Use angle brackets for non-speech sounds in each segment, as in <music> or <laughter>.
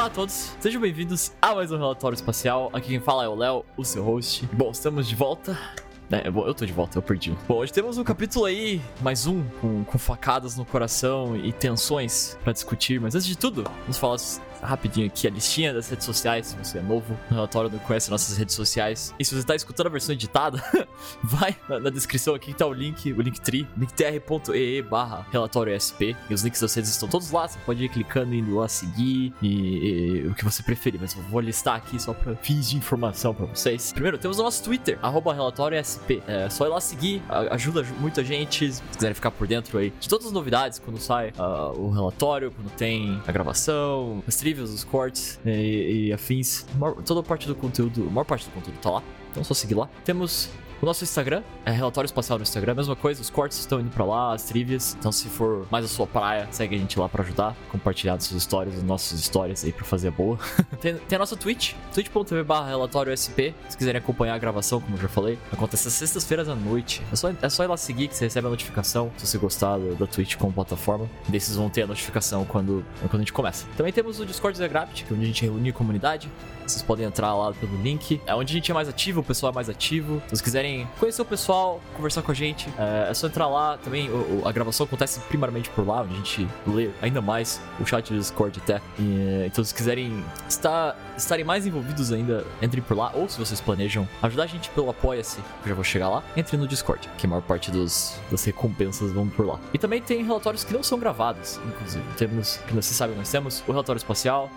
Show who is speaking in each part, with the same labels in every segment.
Speaker 1: Olá a todos, sejam bem-vindos a mais um Relatório Espacial. Aqui quem fala é o Léo, o seu host. Bom, estamos de volta. É, eu tô de volta, eu perdi. Bom, hoje temos um capítulo aí, mais um, com, com facadas no coração e tensões pra discutir. Mas antes de tudo, vamos falar rapidinho aqui a listinha das redes sociais, se você é novo no relatório, não conhece nossas redes sociais. E se você tá escutando a versão editada, <laughs> vai na, na, descrição aqui que tá o link, o linktree, linktr.ee barra relatório SP. E os links das redes estão todos lá, você pode ir clicando, indo lá seguir e, e o que você preferir. Mas eu vou listar aqui só pra fins de informação pra vocês. Primeiro, temos o nosso Twitter, arroba relatório SP. É só ir lá seguir, ajuda muito a gente, se quiserem ficar por dentro aí de todas as novidades, quando sai uh, o relatório, quando tem a gravação, as os cortes e, e afins. Toda parte do conteúdo, a maior parte do conteúdo tá lá. Então é só seguir lá. Temos o nosso Instagram é relatório espacial no Instagram, mesma coisa, os cortes estão indo pra lá, as trivias. Então, se for mais a sua praia, segue a gente lá pra ajudar, compartilhar suas histórias, as nossas histórias aí pra fazer a boa. <laughs> tem, tem, a nossa Twitch, twitch.tv relatório SP, se quiserem acompanhar a gravação, como eu já falei. Acontece às sextas-feiras à noite. É só, é só ir lá seguir que você recebe a notificação, se você gostar da Twitch como plataforma. Vocês vão ter a notificação quando, quando a gente começa. Também temos o Discord da que é onde a gente reúne a comunidade. Vocês podem entrar lá pelo link. É onde a gente é mais ativo, o pessoal é mais ativo. Se vocês quiserem conhecer o pessoal, conversar com a gente, é, é só entrar lá. Também a gravação acontece primariamente por lá, onde a gente lê ainda mais o chat do Discord até. Então, se quiserem estar, estarem mais envolvidos ainda, entrem por lá. Ou se vocês planejam ajudar a gente pelo Apoia-se, que eu já vou chegar lá, entre no Discord, que a maior parte dos, das recompensas vão por lá. E também tem relatórios que não são gravados, inclusive. Temos, que vocês sabem, nós temos o relatório espacial,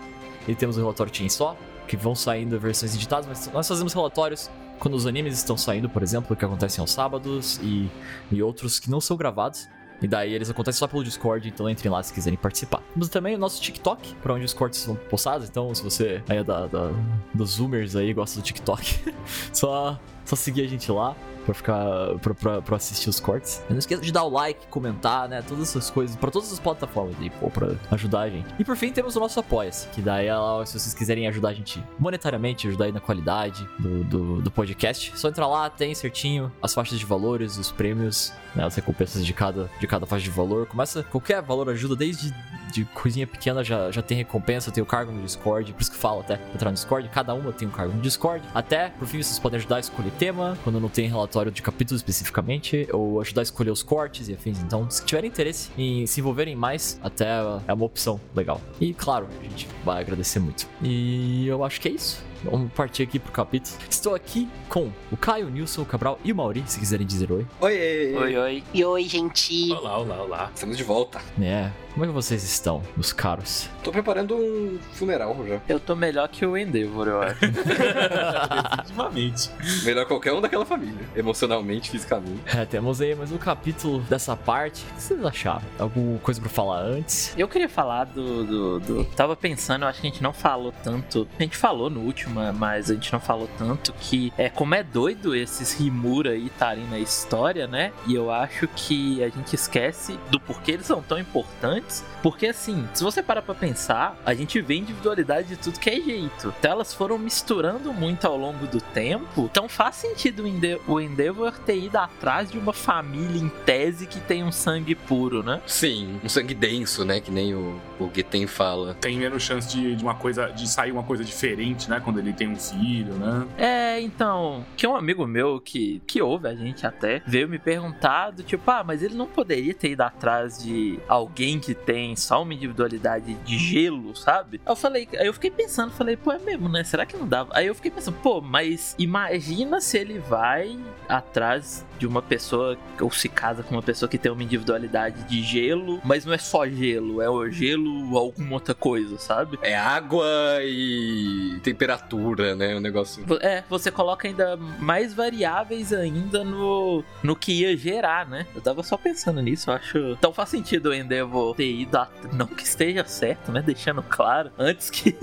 Speaker 1: e temos o relatório Chainsaw, que vão saindo versões editadas, mas nós fazemos relatórios quando os animes estão saindo, por exemplo, que acontecem aos sábados e, e outros que não são gravados. E daí eles acontecem só pelo Discord, então entrem lá se quiserem participar. Temos também o nosso TikTok, para onde os cortes são postados. Então, se você é da, da, dos Zoomers aí, gosta do TikTok, <laughs> só, só seguir a gente lá pra ficar. Pra, pra, pra, assistir os cortes. Não esqueça de dar o like, comentar, né? Todas essas coisas, pra todas as plataformas aí, pô, pra ajudar a gente. E por fim, temos o nosso Apoia-se, que daí, se vocês quiserem ajudar a gente monetariamente, ajudar aí na qualidade do, do, do podcast, só entrar lá, tem certinho as faixas de valores, os prêmios, né? As recompensas de cada, de cada faixa de valor. Começa, qualquer valor ajuda, desde de coisinha pequena já, já tem recompensa, tem o cargo no Discord, por isso que falo até entrar no Discord, cada uma tem um cargo no Discord. Até, por fim, vocês podem ajudar a escolher tema, quando não tem relatório de capítulo especificamente, ou ajudar a escolher os cortes e afins. Então, se tiverem interesse em se envolverem mais, até é uma opção legal. E claro, a gente vai agradecer muito. E eu acho que é isso. Vamos partir aqui pro capítulo. Estou aqui com o Caio, o Nilson, o Cabral e o Mauri, se quiserem dizer oi.
Speaker 2: Oi,
Speaker 3: oi, oi. E oi, gente.
Speaker 2: Olá, olá, olá. Estamos de volta.
Speaker 1: É. Como é que vocês estão, meus caros?
Speaker 2: Tô preparando um funeral já.
Speaker 3: Eu tô melhor que o Endeavor, eu acho.
Speaker 2: Definitivamente. melhor qualquer um daquela família. Emocionalmente, fisicamente.
Speaker 1: É, temos aí mais um capítulo dessa parte. O que vocês acharam? Alguma coisa pra falar antes?
Speaker 3: Eu queria falar do, do, do... Tava pensando, eu acho que a gente não falou tanto. A gente falou no último mas a gente não falou tanto que é como é doido esses Rimura aí estarem na história, né? E eu acho que a gente esquece do porquê eles são tão importantes. Porque assim, se você parar pra pensar, a gente vê individualidade de tudo que é jeito. Então elas foram misturando muito ao longo do tempo. Então faz sentido o Endeavor ter ido atrás de uma família em tese que tem um sangue puro, né?
Speaker 2: Sim, um sangue denso, né? Que nem o, o Geten fala.
Speaker 4: Tem menos chance de, de uma coisa, de sair uma coisa diferente, né? Quando ele tem um filho, né?
Speaker 3: É, então, que um amigo meu que, que ouve a gente até, veio me perguntar do tipo, ah, mas ele não poderia ter ido atrás de alguém que tem só uma individualidade de gelo, sabe? Eu falei, aí eu fiquei pensando, falei, pô, é mesmo, né? Será que não dava? Aí eu fiquei pensando, pô, mas imagina se ele vai atrás de uma pessoa ou se casa com uma pessoa que tem uma individualidade de gelo, mas não é só gelo, é o gelo ou alguma outra coisa, sabe?
Speaker 2: É água e temperatura, né? O negócio.
Speaker 3: É, você coloca ainda mais variáveis ainda no, no que ia gerar, né? Eu tava só pensando nisso, eu acho. Então faz sentido o Endeavor ter ido. A... Não que esteja certo, né? Deixando claro. Antes que.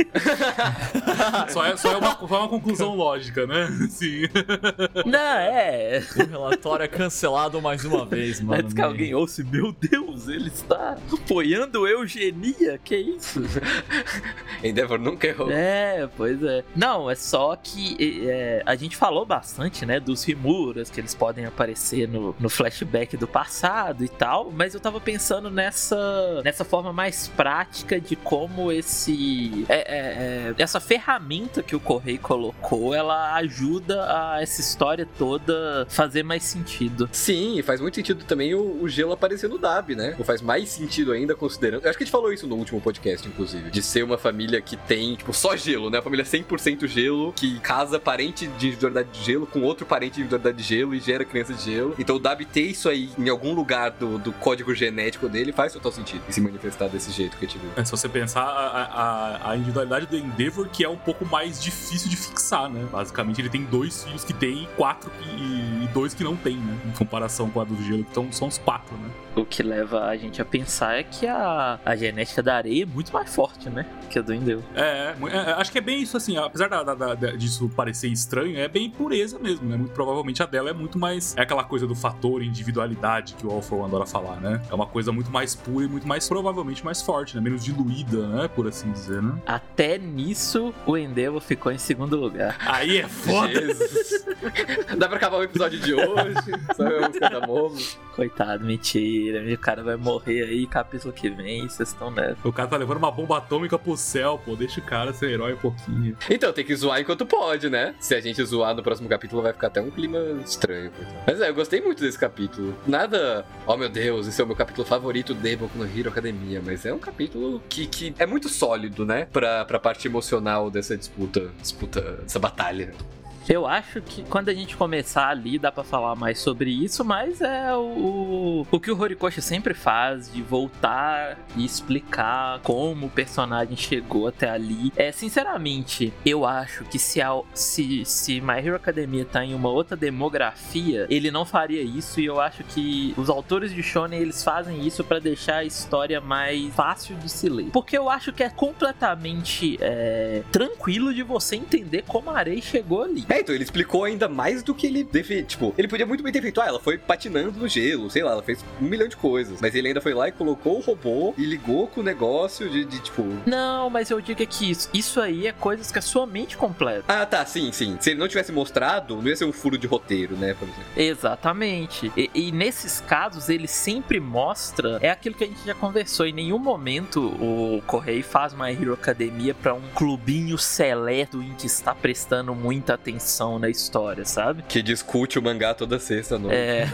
Speaker 3: <laughs>
Speaker 4: só, é, só, é uma, só é uma conclusão lógica, né? <laughs> Sim.
Speaker 3: Não, é.
Speaker 1: O relatório é cancelado mais uma vez, mano.
Speaker 3: Antes que alguém ouça, meu Deus, ele está apoiando eugenia, que isso? <laughs>
Speaker 2: Endeavor nunca errou.
Speaker 3: É, pois é. Não, é só que é, a gente falou bastante, né, dos Rimuras, que eles podem aparecer no, no flashback do passado e tal, mas eu tava pensando nessa, nessa forma mais prática de como esse. É, é, é essa ferramenta que o Correio colocou, ela ajuda a essa história toda fazer mais sentido.
Speaker 2: Sim, faz muito sentido também o, o gelo aparecer no Dab, né? Ou faz mais sentido ainda considerando. Eu acho que a gente falou isso no último podcast, inclusive. De ser uma família que tem, tipo, só gelo, né? A família 100% gelo, que casa parente de individualidade de gelo com outro parente de individualidade de gelo e gera criança de gelo. Então o Dab ter isso aí em algum lugar do, do código genético dele faz total sentido. E se manifestar desse jeito que a gente viu.
Speaker 4: É, se você pensar a, a, a individualidade do Endeavor, que é um pouco mais difícil de fixar, né? Basicamente, ele tem dois filhos que tem, quatro e, e dois que não tem, né? Em comparação com a do gelo, que são os quatro, né?
Speaker 3: O que leva a gente a pensar é que a, a genética da areia é muito mais forte, né? Que a do Endeavor.
Speaker 4: É, é, é, acho que é bem isso assim, apesar da, da, da, disso parecer estranho, é bem pureza mesmo, né? Muito provavelmente a dela é muito mais. É aquela coisa do fator individualidade que o One adora falar, né? É uma coisa muito mais pura e muito mais, provavelmente, mais forte, né? Menos diluída, né? Por assim dizer, né?
Speaker 3: Até nisso, o Endeavor ficou em segundo lugar.
Speaker 4: Aí é foda! <laughs>
Speaker 2: Dá pra acabar o episódio de hoje,
Speaker 3: Coitado, mentira. O cara vai morrer aí capítulo que vem, vocês estão nessa.
Speaker 4: O cara tá levando uma bomba atômica pro céu, pô. Deixa o cara ser herói um pouquinho.
Speaker 2: Então, tem que zoar enquanto pode, né? Se a gente zoar no próximo capítulo, vai ficar até um clima estranho. Mas é, eu gostei muito desse capítulo. Nada, oh meu Deus, esse é o meu capítulo favorito de Boku no Hero Academia. Mas é um capítulo que, que é muito sólido, né? Pra, pra parte emocional dessa disputa, disputa, dessa batalha.
Speaker 3: Eu acho que quando a gente começar ali dá para falar mais sobre isso, mas é o, o que o Horikoshi sempre faz de voltar e explicar como o personagem chegou até ali. É, sinceramente, eu acho que se, a, se, se My Hero Academia tá em uma outra demografia, ele não faria isso e eu acho que os autores de shonen eles fazem isso para deixar a história mais fácil de se ler. Porque eu acho que é completamente é, tranquilo de você entender como a Arei chegou ali.
Speaker 2: É, então ele explicou ainda mais do que ele deve. Tipo, ele podia muito bem ter feito, ah, ela foi patinando no gelo, sei lá, ela fez um milhão de coisas. Mas ele ainda foi lá e colocou o robô e ligou com o negócio de, de tipo.
Speaker 3: Não, mas eu digo que isso, isso aí é coisas que a sua mente completa.
Speaker 2: Ah, tá, sim, sim. Se ele não tivesse mostrado, não ia ser um furo de roteiro, né, por exemplo.
Speaker 3: Exatamente. E, e nesses casos, ele sempre mostra. É aquilo que a gente já conversou. Em nenhum momento o Correio faz uma Hero Academia para um clubinho seleto em que está prestando muita atenção na história, sabe?
Speaker 2: Que discute o mangá toda sexta noite.
Speaker 3: É.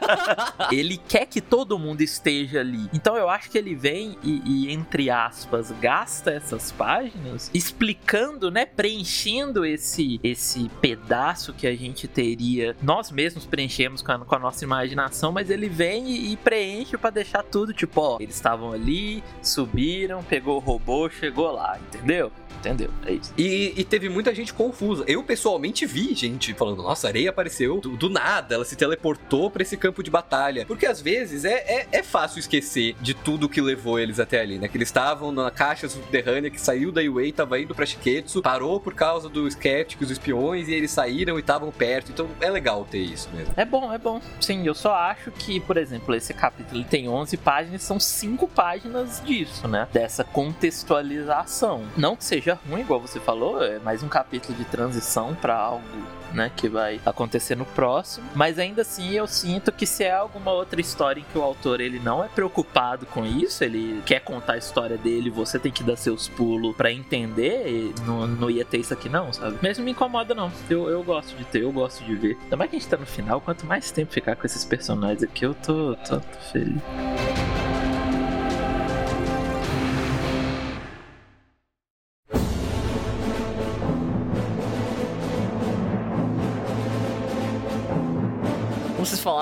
Speaker 3: <laughs> ele quer que todo mundo esteja ali. Então eu acho que ele vem e, e, entre aspas, gasta essas páginas explicando, né? Preenchendo esse, esse pedaço que a gente teria. Nós mesmos preenchemos com a, com a nossa imaginação, mas ele vem e, e preenche para deixar tudo tipo, ó, eles estavam ali, subiram, pegou o robô, chegou lá, entendeu? Entendeu? É isso.
Speaker 2: E, e teve muita gente confusa. Eu, pessoalmente, vi gente falando: nossa, a areia apareceu do, do nada, ela se teleportou para esse campo de batalha. Porque às vezes é, é, é, fácil esquecer de tudo que levou eles até ali, né? Que eles estavam na caixa subterrânea que saiu da Iway, tava indo pra Shiketsu, parou por causa dos skeptics, dos espiões, e eles saíram e estavam perto. Então é legal ter isso mesmo.
Speaker 3: É bom, é bom. Sim, eu só acho que, por exemplo, esse capítulo tem 11 páginas, são 5 páginas disso, né? Dessa contextualização. Não que seja ruim, igual você falou, é mais um capítulo de transição para algo né, que vai acontecer no próximo. Mas ainda assim, eu sinto que se é alguma outra história em que o autor ele não é preocupado com isso, ele quer contar a história dele, você tem que dar seus pulos para entender, não, não ia ter isso aqui não, sabe? Mesmo me incomoda não. Eu, eu gosto de ter, eu gosto de ver. Também que a gente tá no final, quanto mais tempo ficar com esses personagens aqui, eu tô, tô, tô feliz.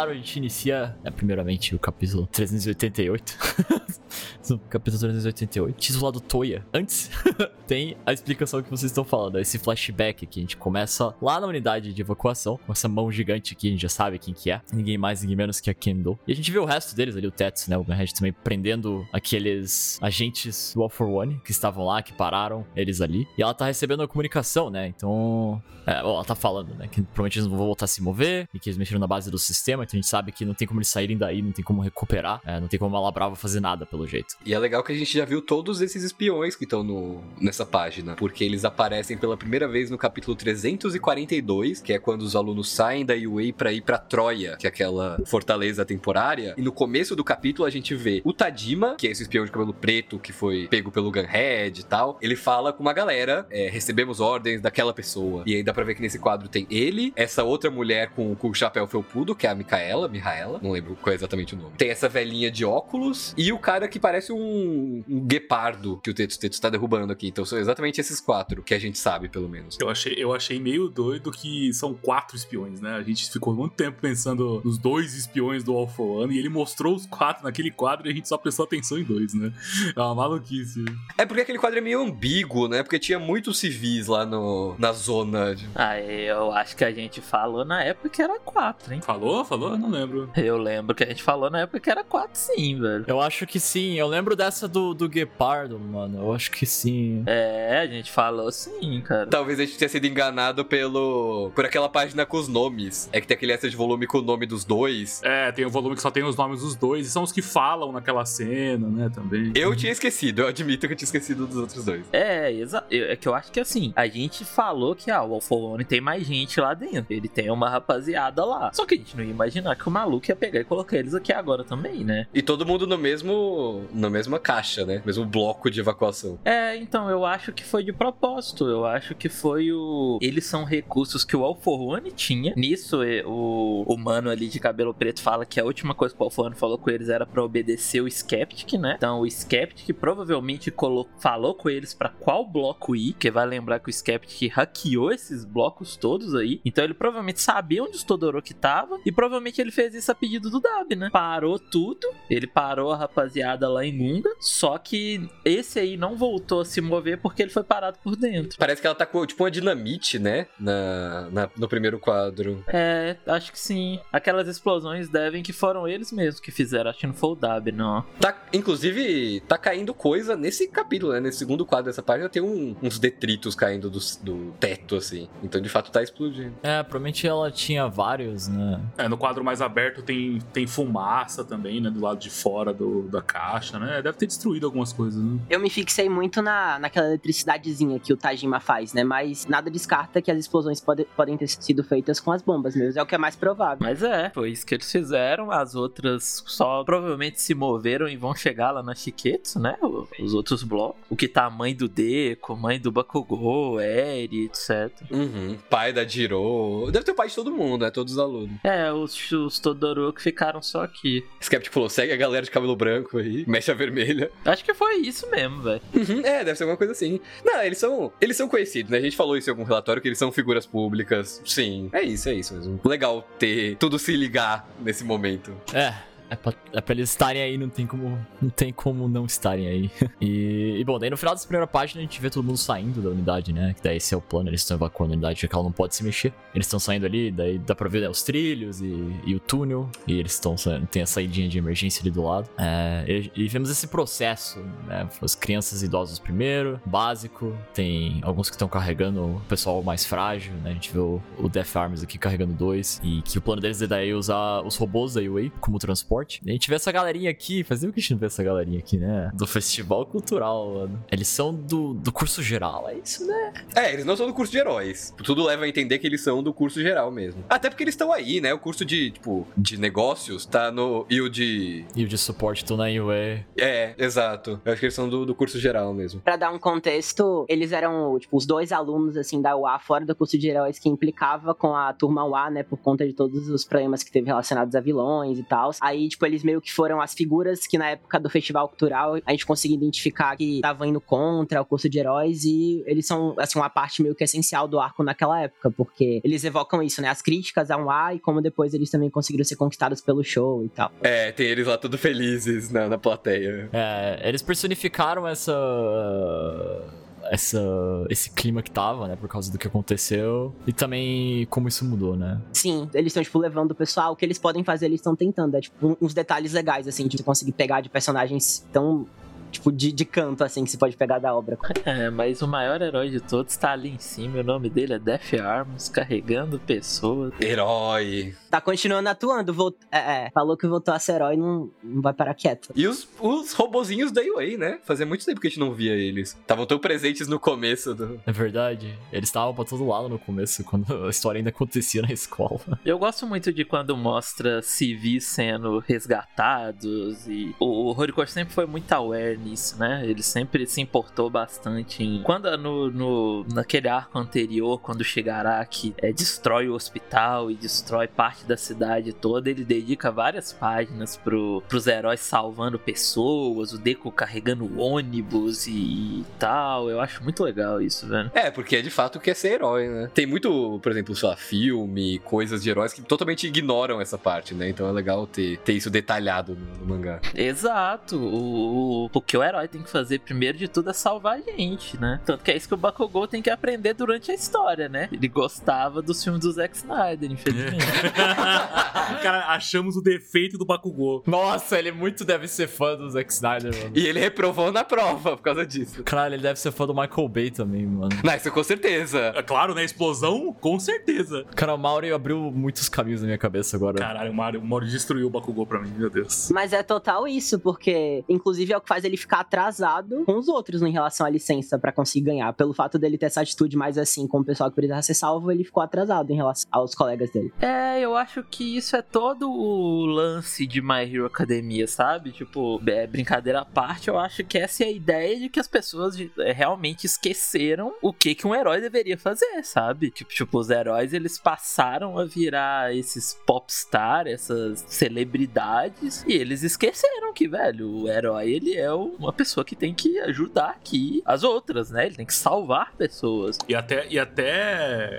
Speaker 1: Falaram, a gente inicia, né, primeiramente, o capítulo 388. <laughs> no capítulo 388. Título do Toya. Antes, <laughs> tem a explicação que vocês estão falando. Esse flashback que a gente começa lá na unidade de evacuação, com essa mão gigante aqui, a gente já sabe quem que é. Ninguém mais, ninguém menos que a Kendo. E a gente vê o resto deles ali, o Tetsu, né? O Gunhead também prendendo aqueles agentes do All for One que estavam lá, que pararam eles ali. E ela tá recebendo a comunicação, né? Então. É, ela tá falando, né? Que provavelmente eles não vão voltar a se mover e que eles mexeram na base do sistema então a gente sabe que não tem como eles saírem daí, não tem como recuperar, é, não tem como a Malabrava fazer nada, pelo jeito.
Speaker 2: E é legal que a gente já viu todos esses espiões que estão nessa página, porque eles aparecem pela primeira vez no capítulo 342, que é quando os alunos saem da UA para ir para Troia, que é aquela fortaleza temporária. E no começo do capítulo a gente vê o Tadima, que é esse espião de cabelo preto que foi pego pelo Gunhead e tal. Ele fala com uma galera, é, recebemos ordens daquela pessoa. E aí dá pra ver que nesse quadro tem ele, essa outra mulher com, com o chapéu felpudo, que é a Micaela, Mihaela, não lembro qual é exatamente o nome. Tem essa velhinha de óculos e o cara que parece um, um guepardo que o Teto Teto está derrubando aqui. Então são exatamente esses quatro que a gente sabe, pelo menos.
Speaker 4: Eu achei, eu achei meio doido que são quatro espiões, né? A gente ficou muito tempo pensando nos dois espiões do All for One e ele mostrou os quatro naquele quadro e a gente só prestou atenção em dois, né? É uma maluquice.
Speaker 2: É porque aquele quadro é meio ambíguo, né? Porque tinha muitos civis lá no, na zona. De...
Speaker 3: Ah, eu acho que a gente falou na época que era quatro, hein?
Speaker 4: Falou? Falou? Eu não lembro. <laughs>
Speaker 3: Eu lembro que a gente falou na época que era quatro, sim, velho.
Speaker 1: Eu acho que sim. Eu lembro dessa do, do Guepardo, mano. Eu acho que sim.
Speaker 3: É, a gente falou sim, cara.
Speaker 2: Talvez a gente tenha sido enganado pelo. por aquela página com os nomes. É que tem aquele extra de volume com o nome dos dois.
Speaker 4: É, tem o volume que só tem os nomes dos dois. E são os que falam naquela cena, né? Também.
Speaker 2: Eu tinha esquecido, eu admito que eu tinha esquecido dos outros dois.
Speaker 3: É, exato. É que eu acho que assim, a gente falou que ah, o Alfolone tem mais gente lá dentro. Ele tem uma rapaziada lá. Só que a gente não ia imaginar que o maluco ia pegar e colocar eles aqui agora também, né?
Speaker 2: E todo mundo no mesmo. na mesma caixa, né? Mesmo bloco de evacuação.
Speaker 3: É, então, eu acho que foi de propósito. Eu acho que foi o. Eles são recursos que o Alforone tinha. Nisso, o, o mano ali de cabelo preto fala que a última coisa que o Alforone falou com eles era para obedecer o Skeptic, né? Então, o Skeptic provavelmente colo... falou com eles para qual bloco ir, que vai lembrar que o Skeptic hackeou esses blocos todos aí. Então, ele provavelmente sabia onde o Todoroki tava e provavelmente ele fez isso a pedido do Dab, né? Parou tudo, ele parou a rapaziada lá em Gunga, só que esse aí não voltou a se mover porque ele foi parado por dentro.
Speaker 2: Parece que ela tá com tipo uma dinamite, né? Na, na no primeiro quadro.
Speaker 3: É, acho que sim. Aquelas explosões devem que foram eles mesmos que fizeram, acho que não foi o Dab, não.
Speaker 2: Tá, inclusive, tá caindo coisa nesse capítulo, né? Nesse segundo quadro dessa página tem um, uns detritos caindo do, do teto, assim. Então, de fato, tá explodindo.
Speaker 1: É, provavelmente ela tinha vários, né?
Speaker 4: É, no quadro mais aberto tem, tem fumaça também, né? Do lado de fora do, da caixa, né? Deve ter destruído algumas coisas, né?
Speaker 5: Eu me fixei muito na, naquela eletricidadezinha que o Tajima faz, né? Mas nada descarta que as explosões pode, podem ter sido feitas com as bombas mesmo. É o que é mais provável.
Speaker 3: Mas é, foi isso que eles fizeram. As outras só provavelmente se moveram e vão chegar lá na Chiquetsu, né? Os outros blocos. O que tá a mãe do Deco, mãe do Bakugou, Eri, etc.
Speaker 2: Uhum. Pai da Jiro. Deve ter o pai de todo mundo, né? Todos os alunos.
Speaker 3: É, os, os Todoroki ficaram só aqui.
Speaker 2: Skeptic falou: segue a galera de cabelo branco aí, mecha vermelha.
Speaker 3: Acho que foi isso mesmo, velho.
Speaker 2: Uhum, é, deve ser alguma coisa assim. Não, eles são. Eles são conhecidos, né? A gente falou isso em algum relatório que eles são figuras públicas. Sim, é isso, é isso mesmo. Legal ter tudo se ligar nesse momento.
Speaker 1: É. É pra, é pra eles estarem aí, não tem como não, tem como não estarem aí. <laughs> E, e, bom, daí no final dessa primeira página a gente vê todo mundo saindo da unidade, né? Que daí esse é o plano, eles estão evacuando a unidade, já que ela não pode se mexer. Eles estão saindo ali, daí dá pra ver né, os trilhos e, e, o túnel. E eles estão tem a saidinha de emergência ali do lado. É, e, e, vemos esse processo, né? As crianças e idosos primeiro, básico. Tem alguns que estão carregando o pessoal mais frágil, né? A gente vê o, o Death Arms aqui carregando dois. E que o plano deles é daí usar os robôs da UA como transporte. A gente vê essa galerinha aqui, fazia o que a gente não vê essa galerinha aqui, né? Do festival cultural, mano. Eles são do, do curso geral, é isso, né?
Speaker 2: É, eles não são do curso de heróis. Tudo leva a entender que eles são do curso geral mesmo. Até porque eles estão aí, né? O curso de, tipo, de negócios tá no. E o de.
Speaker 1: E o de suporte estão na UA.
Speaker 2: É, exato. Eu acho que eles são do, do curso geral mesmo.
Speaker 5: Pra dar um contexto, eles eram, tipo, os dois alunos, assim, da UA fora do curso de heróis que implicava com a turma UA, né? Por conta de todos os problemas que teve relacionados a vilões e tal. Aí, tipo, eles meio que foram as figuras que na época do festival cultural a gente conseguia identificar que estavam indo contra o curso de heróis e eles são, assim, uma parte meio que essencial do arco naquela época, porque eles evocam isso, né? As críticas a um A e como depois eles também conseguiram ser conquistados pelo show e tal.
Speaker 2: É, tem eles lá tudo felizes na, na plateia.
Speaker 1: É, eles personificaram essa essa, esse clima que tava, né? Por causa do que aconteceu. E também como isso mudou, né?
Speaker 5: Sim, eles estão, tipo, levando o pessoal. O que eles podem fazer, eles estão tentando. É, tipo, uns detalhes legais, assim, de conseguir pegar de personagens tão tipo, de, de canto, assim, que se pode pegar da obra. <laughs>
Speaker 3: É, mas o maior herói de todos tá ali em cima. O nome dele é Death Arms, carregando pessoas.
Speaker 2: Herói.
Speaker 5: Tá continuando atuando, volt... é, é, falou que voltou a ser herói não, não vai parar quieto.
Speaker 2: E os, os robozinhos da UA, né? Fazia muito tempo que a gente não via eles. Estavam tão presentes no começo do.
Speaker 1: É verdade. Eles estavam pra todo lado no começo, <laughs> quando a história ainda acontecia na escola.
Speaker 3: Eu gosto muito de quando mostra civis sendo resgatados e o, o Horikoshi sempre foi muito aware nisso, né? Ele sempre se importou bastante em... Quando no, no naquele arco anterior, quando o Shigaraki é, destrói o hospital e destrói parte da cidade toda, ele dedica várias páginas pro, pros heróis salvando pessoas, o Deku carregando ônibus e, e tal. Eu acho muito legal isso, velho.
Speaker 2: É, porque é de fato que é ser herói, né? Tem muito, por exemplo, lá, filme, coisas de heróis que totalmente ignoram essa parte, né? Então é legal ter, ter isso detalhado no, no mangá.
Speaker 3: Exato. O, o, o que o herói tem que fazer primeiro de tudo é salvar a gente, né? Tanto que é isso que o Bakugou tem que aprender durante a história, né? Ele gostava dos filmes do Zack Snyder, infelizmente. <laughs>
Speaker 4: Cara, achamos o defeito do Bakugou.
Speaker 1: Nossa, ele muito deve ser fã do Zack Snyder, mano.
Speaker 2: E ele reprovou na prova por causa disso.
Speaker 1: Caralho, ele deve ser fã do Michael Bay também, mano.
Speaker 2: Não, isso com certeza.
Speaker 4: É claro, né? Explosão, com certeza.
Speaker 1: Cara, o Mauri abriu muitos caminhos na minha cabeça agora.
Speaker 4: Caralho, o Mario, o Mario destruiu o Bakugou pra mim, meu Deus.
Speaker 5: Mas é total isso, porque inclusive é o que faz ele ficar atrasado com os outros em relação à licença pra conseguir ganhar. Pelo fato dele ter essa atitude mais assim com o pessoal que precisava ser salvo, ele ficou atrasado em relação aos colegas dele.
Speaker 3: É, eu acho que isso é todo o lance de My Hero Academia, sabe? Tipo, é, brincadeira à parte, eu acho que essa é a ideia de que as pessoas é, realmente esqueceram o que, que um herói deveria fazer, sabe? Tipo, tipo, os heróis eles passaram a virar esses popstar, essas celebridades, e eles esqueceram que, velho, o herói ele é o- uma pessoa que tem que ajudar aqui as outras, né? Ele tem que salvar pessoas.
Speaker 4: E até, e até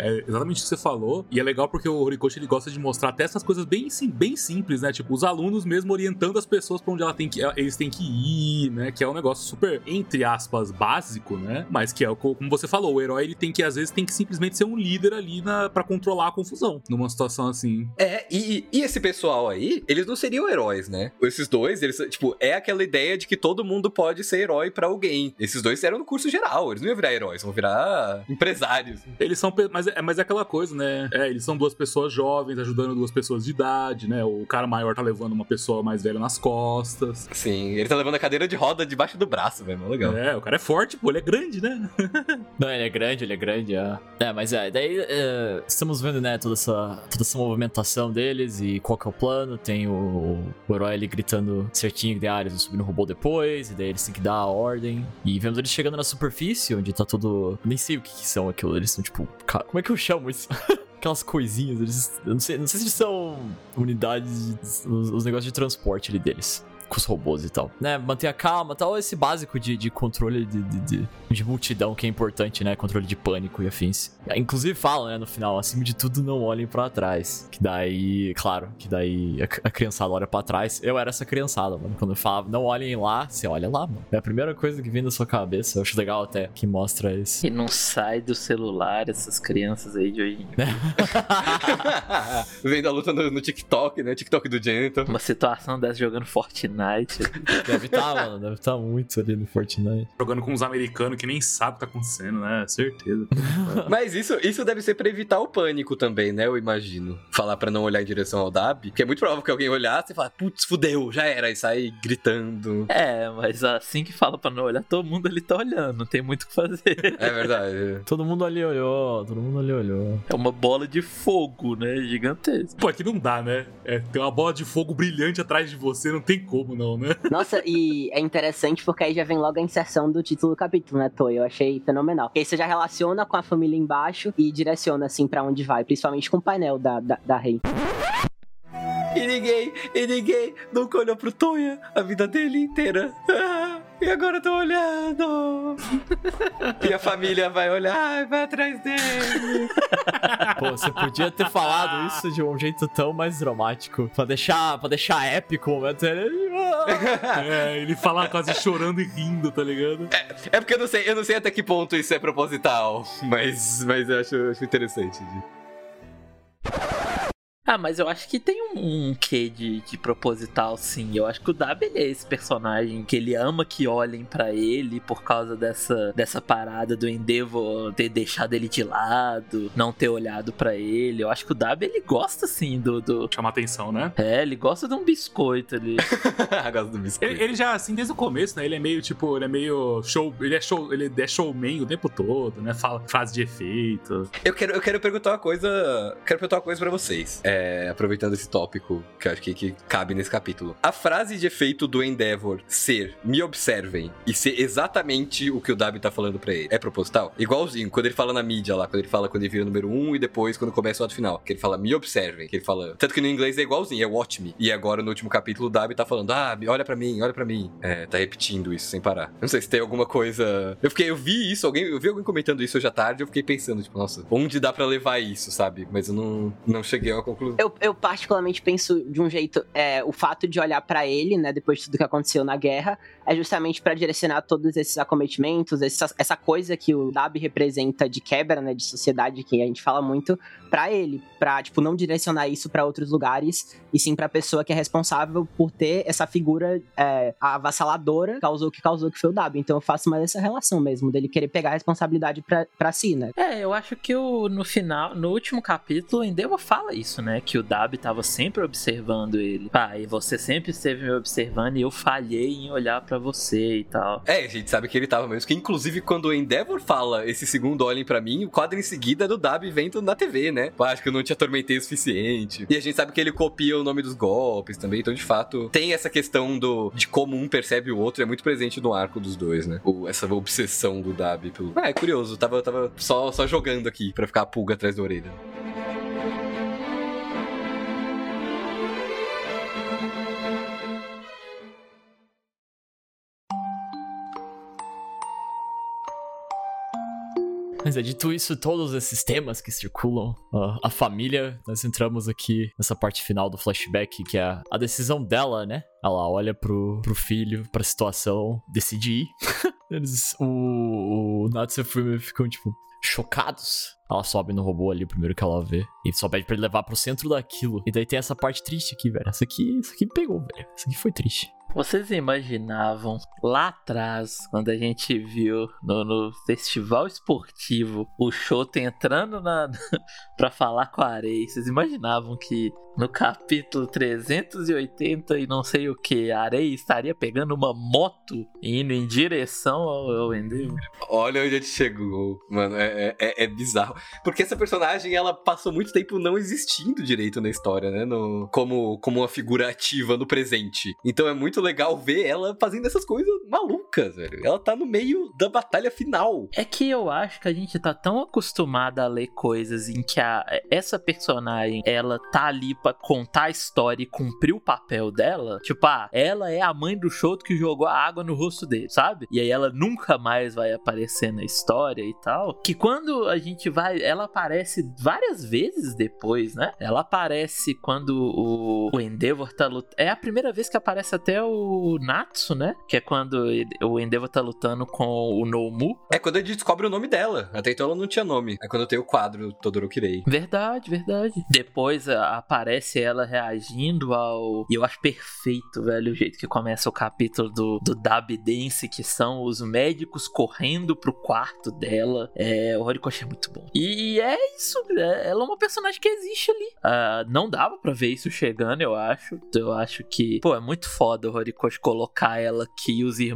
Speaker 4: é exatamente o que você falou. E é legal porque o Horikoshi ele gosta de mostrar até essas coisas bem, sim, bem simples, né? Tipo, os alunos mesmo orientando as pessoas pra onde ela tem que, eles têm que ir, né? Que é um negócio super, entre aspas, básico, né? Mas que é o- como você falou, o herói ele tem que, às vezes, tem que simplesmente ser um líder ali na, pra controlar a confusão. Numa situação assim.
Speaker 2: É, e, e esse pessoal aí, eles não seriam heróis, né? Esses dois, eles, tipo, é aquela ideia de que todo mundo pode ser herói pra alguém. Esses dois eram no curso geral, eles não iam virar heróis, vão virar empresários.
Speaker 4: Eles são. Mas é, mas é aquela coisa, né? É, eles são duas pessoas jovens ajudando duas pessoas de idade, né? O cara maior tá levando uma pessoa mais velha nas costas.
Speaker 2: Sim, ele tá levando a cadeira de roda debaixo do braço, velho, legal.
Speaker 4: É, o cara é forte, pô, ele é grande, né? <laughs>
Speaker 1: Não, ele é grande, ele é grande, é. É, mas é, daí é, estamos vendo, né, toda essa, toda essa movimentação deles e qual que é o plano. Tem o, o herói ali gritando certinho que ah, eles vão subir no robô depois, e daí eles têm que dar a ordem. E vemos eles chegando na superfície, onde tá tudo. Nem sei o que, que são aquilo, eles são tipo. Como é que eu chamo isso? <laughs> Aquelas coisinhas, eles. Eu não sei, não sei se eles são unidades, os, os negócios de transporte ali deles. Com os robôs e tal. Né? Manter a calma tal. Esse básico de, de controle de, de, de, de multidão que é importante, né? Controle de pânico e afins. Inclusive falam, né, no final, acima de tudo, não olhem pra trás. Que daí, claro, que daí a, a criançada olha pra trás. Eu era essa criançada, mano. Quando eu falava, não olhem lá, você olha lá, mano. É a primeira coisa que vem na sua cabeça. Eu acho legal até que mostra isso.
Speaker 3: E não sai do celular essas crianças aí de hoje em dia. <laughs> <laughs>
Speaker 2: Vendo a luta no, no TikTok, né? TikTok do Gentle.
Speaker 3: Uma situação dessa jogando Fortnite.
Speaker 1: Deve estar, mano. Deve estar muito ali no Fortnite.
Speaker 4: Jogando com uns americanos que nem sabem o que tá acontecendo, né? Certeza. <laughs>
Speaker 2: Mas isso, isso deve ser pra evitar o pânico também, né? Eu imagino. Falar pra não olhar em direção ao Dab. Porque é muito provável que alguém olhasse e falasse, putz, fudeu, já era. E sai gritando.
Speaker 3: É, mas assim que fala pra não olhar, todo mundo ali tá olhando, não tem muito o que fazer.
Speaker 2: É verdade. <laughs>
Speaker 1: Todo mundo ali olhou, todo mundo ali olhou.
Speaker 3: É uma bola de fogo, né? Gigantesca.
Speaker 4: Pô, aqui não dá, né? É, tem uma bola de fogo brilhante atrás de você, não tem como não, né? <laughs>
Speaker 5: Nossa, e é interessante porque aí já vem logo a inserção do título do capítulo, né, Toy? Eu achei fenomenal. Porque aí você já relaciona com a família embaixo e direciona, assim, pra onde vai. Principalmente com o painel da, da, da Rei.
Speaker 2: E ninguém, e ninguém nunca olhou pro Toya a vida dele inteira. <laughs> Ah, e agora eu tô olhando. e a família vai olhar e vai atrás dele.
Speaker 1: Pô, você podia ter falado isso de um jeito tão mais dramático. Pra deixar, pra deixar épico o momento. Ele... <laughs>
Speaker 4: É, ele fala quase chorando e rindo, tá ligado?
Speaker 2: É porque eu não sei, eu não sei até que ponto isso é proposital, mas, mas eu acho, acho interessante.
Speaker 3: Ah, mas eu acho que tem um, um quê de, de proposital, sim. Eu acho que o Dab ele é esse personagem que ele ama que olhem para ele por causa dessa, dessa parada do Endeavor ter deixado ele de lado, não ter olhado para ele. Eu acho que o Dab ele gosta, sim, do, do.
Speaker 4: Chama atenção, né?
Speaker 3: É, ele gosta de um biscoito ali. <laughs>
Speaker 2: Gosto do biscoito.
Speaker 4: Ele, ele já, assim, desde o começo, né? Ele é meio, tipo, ele é meio show. Ele é show. Ele é showman o tempo todo, né? Fala frase de efeito.
Speaker 2: Eu quero, eu quero perguntar uma coisa. Quero perguntar uma coisa pra vocês. É, aproveitando esse tópico que acho que, que cabe nesse capítulo. A frase de efeito do Endeavor ser me observem e ser exatamente o que o Dabi tá falando pra ele. É proposital? Igualzinho, quando ele fala na mídia lá, quando ele fala quando ele vira número 1 um, e depois quando começa o ato final. Que ele fala me observem. Que ele fala. Tanto que no inglês é igualzinho, é watch me. E agora no último capítulo o Dabi tá falando, ah, olha pra mim, olha pra mim. É, tá repetindo isso sem parar. Eu não sei se tem alguma coisa. Eu fiquei, eu vi isso, alguém, eu vi alguém comentando isso hoje à tarde, eu fiquei pensando, tipo, nossa, onde dá pra levar isso, sabe? Mas eu não, não cheguei a uma conclusão.
Speaker 5: Eu, eu particularmente penso de um jeito, é, o fato de olhar pra ele, né, depois de tudo que aconteceu na guerra, é justamente pra direcionar todos esses acometimentos, essa, essa coisa que o Dab representa de quebra, né, de sociedade, que a gente fala muito, pra ele, pra, tipo, não direcionar isso pra outros lugares, e sim pra pessoa que é responsável por ter essa figura é, avassaladora, causou o que causou, que foi o Dab. Então eu faço mais essa relação mesmo, dele querer pegar a responsabilidade pra, pra si, né?
Speaker 3: É, eu acho que o, no final, no último capítulo, o Endeavor fala isso, né? Que o Dab tava sempre observando ele. E você sempre esteve me observando e eu falhei em olhar pra você e tal.
Speaker 2: É, a gente sabe que ele tava mesmo. Que inclusive quando o Endeavor fala esse segundo olhem pra mim, o quadro em seguida é do Dab vendo na TV, né? Pô, acho que eu não te atormentei o suficiente. E a gente sabe que ele copia o nome dos golpes também. Então, de fato, tem essa questão do de como um percebe o outro, é muito presente no arco dos dois, né? O, essa obsessão do Dab pelo. Ah, é curioso. Tava, tava só, só jogando aqui pra ficar a pulga atrás da orelha.
Speaker 1: Mas é dito isso, todos esses temas que circulam uh, a família, nós entramos aqui nessa parte final do flashback, que é a decisão dela, né? Ela olha pro, pro filho, pra situação, decide ir. <laughs> Eles, o, o Natsu e o Fumi ficam, tipo, chocados. Ela sobe no robô ali, primeiro que ela vê. E só pede pra ele levar pro centro daquilo. E daí tem essa parte triste aqui, velho. Essa aqui, essa aqui pegou, velho. Essa aqui foi triste.
Speaker 3: Vocês imaginavam lá atrás, quando a gente viu no, no festival esportivo o Shoto entrando na <laughs> para falar com a Arei? Vocês imaginavam que no capítulo 380 e não sei o que, a Arei estaria pegando uma moto e indo em direção ao, ao Endeavor?
Speaker 2: Olha onde a gente chegou, mano. É, é, é, bizarro. Porque essa personagem, ela passou muito tempo não existindo direito na história, né? No, como, como uma figura ativa no presente. Então é muito legal ver ela fazendo essas coisas malucas, velho. Ela tá no meio da batalha final.
Speaker 3: É que eu acho que a gente tá tão acostumada a ler coisas em que a, essa personagem, ela tá ali pra contar a história e cumprir o papel dela. Tipo, ah, ela é a mãe do Shoto que jogou a água no rosto dele, sabe? E aí ela nunca mais vai aparecer na história e tal. Que quando a gente vai. Ela aparece várias vezes depois, né? Ela aparece quando o, o Endeavor tá lutando. É a primeira vez que aparece até o Natsu, né? Que é quando o Endeavor tá lutando com o Nomu.
Speaker 2: É quando a gente descobre o nome dela. Até então ela não tinha nome. É quando tem o quadro Todorokirei.
Speaker 3: Verdade, verdade. Depois aparece ela reagindo ao. E eu acho perfeito, velho, o jeito que começa o capítulo do, do Dab Dance, que são os médicos correndo pro quarto dela. É, o Horikoshi é muito bom. E é isso, é- ela é uma personagem que existe ali. Ah, não dava pra ver isso chegando, eu acho. Eu acho que, pô, é muito foda o Horikoshi colocar ela aqui e os irmãos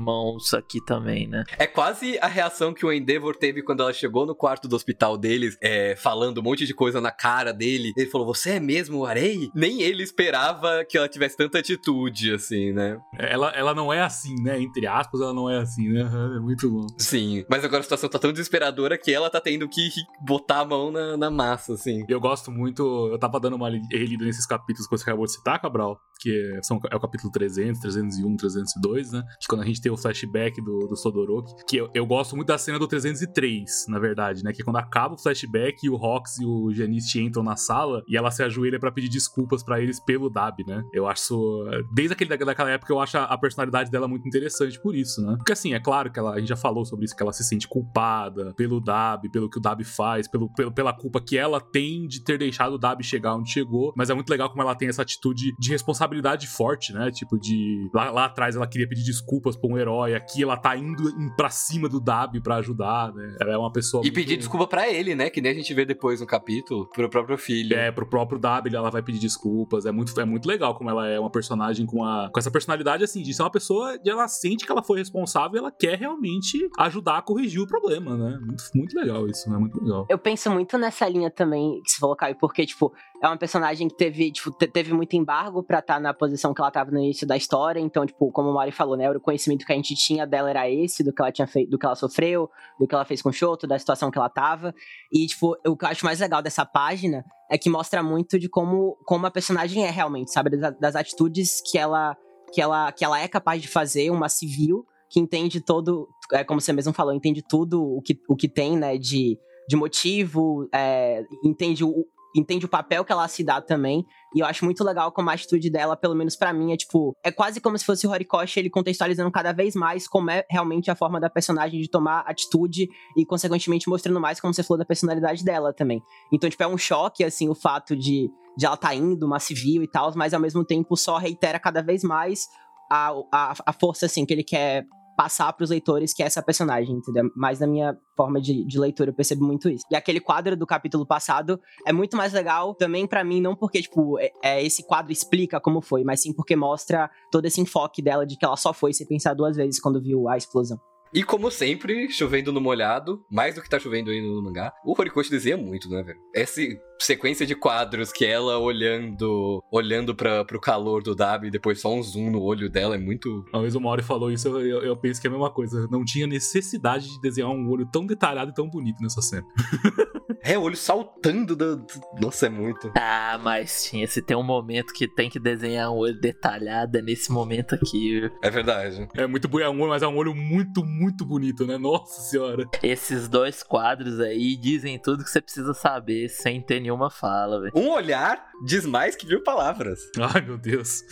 Speaker 3: aqui também, né?
Speaker 2: É quase a reação que o Endeavor teve quando ela chegou no quarto do hospital deles, é, falando um monte de coisa na cara dele. Ele falou: Você é mesmo o Arei? Nem ele esperava que ela tivesse tanta atitude, assim, né?
Speaker 4: Ela, ela não é assim, né? Entre aspas, ela não é assim, né? É muito bom.
Speaker 2: Sim. Mas agora a situação tá tão desesperadora que ela tá tendo que botar a mão na, na massa, assim.
Speaker 4: Eu gosto muito. Eu tava dando uma li- relida nesses capítulos que você acabou de citar, Cabral, que é, são, é o capítulo 300, 301, 302, né? Que quando a gente tem o flashback do, do Todoroki. Que eu, eu gosto muito da cena do 303, na verdade, né? Que é quando acaba o flashback e o Rox e o Janice entram na sala e ela se ajoelha pra pedir desculpas pra eles pelo Dab, né? Eu acho. Desde aquele, daquela época, eu acho a, a personalidade dela muito interessante por isso, né? Porque assim, é claro que ela, a gente já falou sobre isso, que ela se sente culpada pelo Dab, pelo que o Dab faz, pelo, pelo, pela culpa que ela tem de ter deixado o Dab chegar onde chegou. Mas é muito legal como ela tem essa atitude de responsabilidade forte, né? Tipo, de. Lá, lá atrás ela queria pedir desculpas um herói, aqui ela tá indo pra cima do Dab pra ajudar, né? Ela é uma pessoa.
Speaker 2: E
Speaker 4: muito...
Speaker 2: pedir desculpa pra ele, né? Que nem a gente vê depois no capítulo, pro próprio filho.
Speaker 4: É, pro próprio W, ela vai pedir desculpas. É muito, é muito legal como ela é uma personagem com, a, com essa personalidade, assim, de ser uma pessoa de ela sente que ela foi responsável e ela quer realmente ajudar a corrigir o problema, né? Muito, muito legal isso, né? Muito legal.
Speaker 5: Eu penso muito nessa linha também que você falou, Caio, porque, tipo, é uma personagem que teve, tipo, teve muito embargo pra estar tá na posição que ela tava no início da história. Então, tipo, como o Mari falou, né? O conhecimento que a gente tinha dela era esse, do que ela tinha feito, do que ela sofreu, do que ela fez com o Shoto, da situação que ela tava. E, tipo, o que eu acho mais legal dessa página é que mostra muito de como, como a personagem é realmente, sabe? Das, das atitudes que ela, que, ela, que ela é capaz de fazer, uma civil que entende todo, é, como você mesmo falou, entende tudo o que, o que tem, né, de, de motivo, é, entende o, entende o papel que ela se dá também. E eu acho muito legal como a atitude dela, pelo menos para mim, é tipo, é quase como se fosse o Horikoshi ele contextualizando cada vez mais como é realmente a forma da personagem de tomar atitude e, consequentemente, mostrando mais, como você falou, da personalidade dela também. Então, tipo, é um choque, assim, o fato de, de ela tá indo, uma civil e tal, mas ao mesmo tempo só reitera cada vez mais a, a, a força, assim, que ele quer passar para os leitores que é essa personagem, entendeu? Mas na minha forma de, de, leitura eu percebo muito isso. E aquele quadro do capítulo passado é muito mais legal também para mim, não porque, tipo, é, é, esse quadro explica como foi, mas sim porque mostra todo esse enfoque dela de que ela só foi se pensar duas vezes quando viu a explosão.
Speaker 2: E como sempre, chovendo no molhado, mais do que tá chovendo aí no mangá, o Horikoshi desenha muito, né, velho? Essa sequência de quadros que ela olhando olhando para pro calor do Dabi e depois só um zoom no olho dela é muito.
Speaker 4: Uma vez o Mauri falou isso, eu, eu penso que é a mesma coisa. Não tinha necessidade de desenhar um olho tão detalhado e tão bonito nessa cena. <laughs>
Speaker 2: é, o olho saltando do. Nossa, é muito.
Speaker 3: Ah, mas tinha. Se tem um momento que tem que desenhar um olho detalhado, é nesse momento aqui.
Speaker 2: É verdade.
Speaker 4: É muito é um olho, mas é um olho muito, muito bonito, né? Nossa senhora.
Speaker 3: Esses dois quadros aí dizem tudo que você precisa saber sem ter nenhuma fala, velho.
Speaker 2: Um olhar diz mais que mil palavras.
Speaker 4: Ai, meu Deus.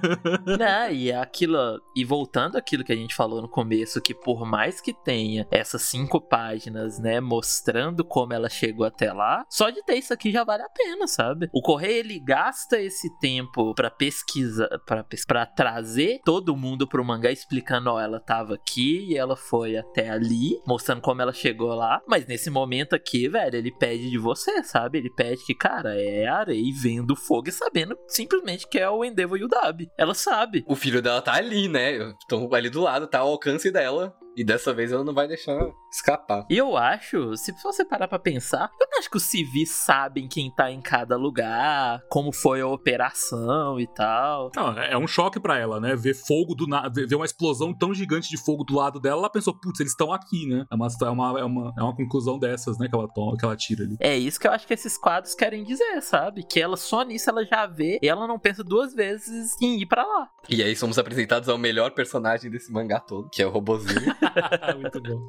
Speaker 4: <laughs>
Speaker 3: Não, e é aquilo. E voltando àquilo que a gente falou no começo, que por mais que tenha essas cinco páginas, né, mostrando como ela chegou até lá, só de ter isso aqui já vale a pena, sabe? O Correio ele gasta esse tempo para pesquisar, para trazer todo mundo pro mangá explicando, ó, ela tava aqui e ela foi até ali, mostrando como ela chegou lá. Mas nesse momento aqui, velho, ele pede de você, sabe? Ele pede que, cara, é a Arei vendo fogo e sabendo simplesmente que é o Endeavor e o Dab. Ela sabe.
Speaker 2: O filho dela tá ali, né? Estão ali do lado, tá ao alcance dela. E dessa vez ela não vai deixar escapar.
Speaker 3: E eu acho, se você parar pra pensar, eu não acho que os civis sabem quem tá em cada lugar, como foi a operação e tal.
Speaker 4: Não, é, é um choque para ela, né? Ver fogo do nada, ver uma explosão tão gigante de fogo do lado dela, ela pensou, putz, eles estão aqui, né? É uma, é, uma, é, uma, é uma conclusão dessas, né? Que ela, toma, que ela tira ali.
Speaker 3: É isso que eu acho que esses quadros querem dizer, sabe? Que ela só nisso ela já vê e ela não pensa duas vezes em ir para lá.
Speaker 2: E aí somos apresentados ao melhor personagem desse mangá todo, que é o robozinho. <laughs> <laughs>
Speaker 4: muito bom.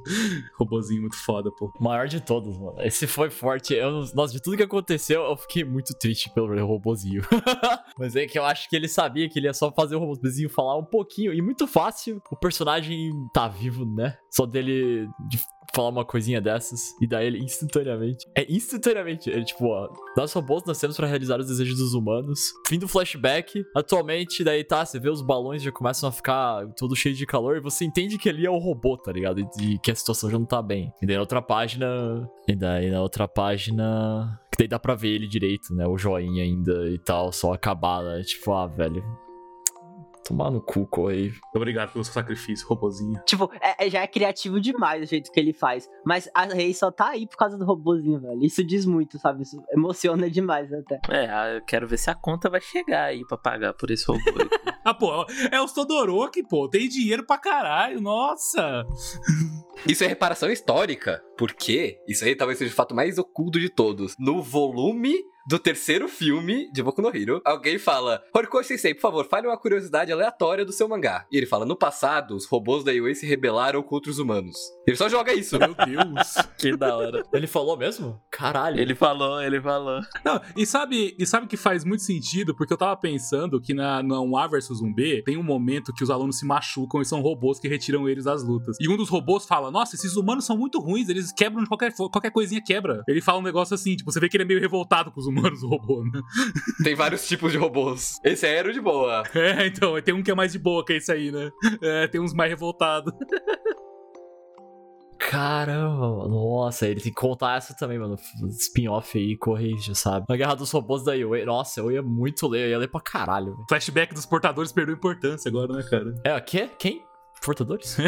Speaker 4: Robozinho muito foda, pô.
Speaker 1: Maior de todos, mano. Esse foi forte. Eu, nossa, de tudo que aconteceu, eu fiquei muito triste pelo robozinho. <laughs> Mas é que eu acho que ele sabia que ele ia só fazer o robozinho falar um pouquinho. E muito fácil. O personagem tá vivo, né? Só dele de falar uma coisinha dessas e daí ele instantaneamente. É instantaneamente. Ele, tipo, ó, nós robôs nascemos para realizar os desejos dos humanos. Fim do flashback. Atualmente, daí tá, você vê os balões já começam a ficar todo cheio de calor e você entende que ali é o robô, tá ligado? E que a situação já não tá bem. E daí na outra página. E daí na outra página. Que daí dá pra ver ele direito, né? O joinha ainda e tal, só acabada. Tipo, ah, velho. Tomar no cu, Correio.
Speaker 4: Obrigado pelo seu sacrifício, robozinho.
Speaker 5: Tipo, é, é, já é criativo demais o jeito que ele faz. Mas a Rei só tá aí por causa do robozinho, velho. Isso diz muito, sabe? Isso emociona demais até.
Speaker 3: É, ah, eu quero ver se a conta vai chegar aí pra pagar por esse robô. <laughs>
Speaker 4: ah, pô, é o Todoroki, pô. Tem dinheiro pra caralho, nossa.
Speaker 2: Isso é reparação histórica. Por quê? Isso aí talvez seja o fato mais oculto de todos. No volume do terceiro filme de Boku no Hero, alguém fala: Horikoshi Sensei, por favor, fale uma curiosidade aleatória do seu mangá. E ele fala: No passado, os robôs da UA se rebelaram contra os humanos. Ele só joga isso.
Speaker 4: Meu Deus. <laughs>
Speaker 3: Que da hora.
Speaker 1: Ele falou mesmo? Caralho.
Speaker 3: Ele falou, ele falou.
Speaker 4: Não, e sabe, e sabe que faz muito sentido, porque eu tava pensando que na, no A versus um B tem um momento que os alunos se machucam e são robôs que retiram eles das lutas. E um dos robôs fala: Nossa, esses humanos são muito ruins, eles quebram de qualquer, qualquer coisinha quebra. Ele fala um negócio assim, tipo, você vê que ele é meio revoltado com os humanos, o robô, né? <laughs>
Speaker 2: Tem vários tipos de robôs. Esse aí era o de boa.
Speaker 4: É, então, tem um que é mais de boa que esse aí, né? É, tem uns mais revoltados. <laughs>
Speaker 1: Caramba, nossa, ele tem que contar essa também, mano. Spin-off aí, corrige, sabe? A Guerra dos Robôs da UA. Nossa, eu ia muito ler, eu ia ler pra caralho, velho.
Speaker 4: Flashback dos portadores perdeu importância agora, né, cara?
Speaker 1: É, o quê? Quem? Portadores? <laughs>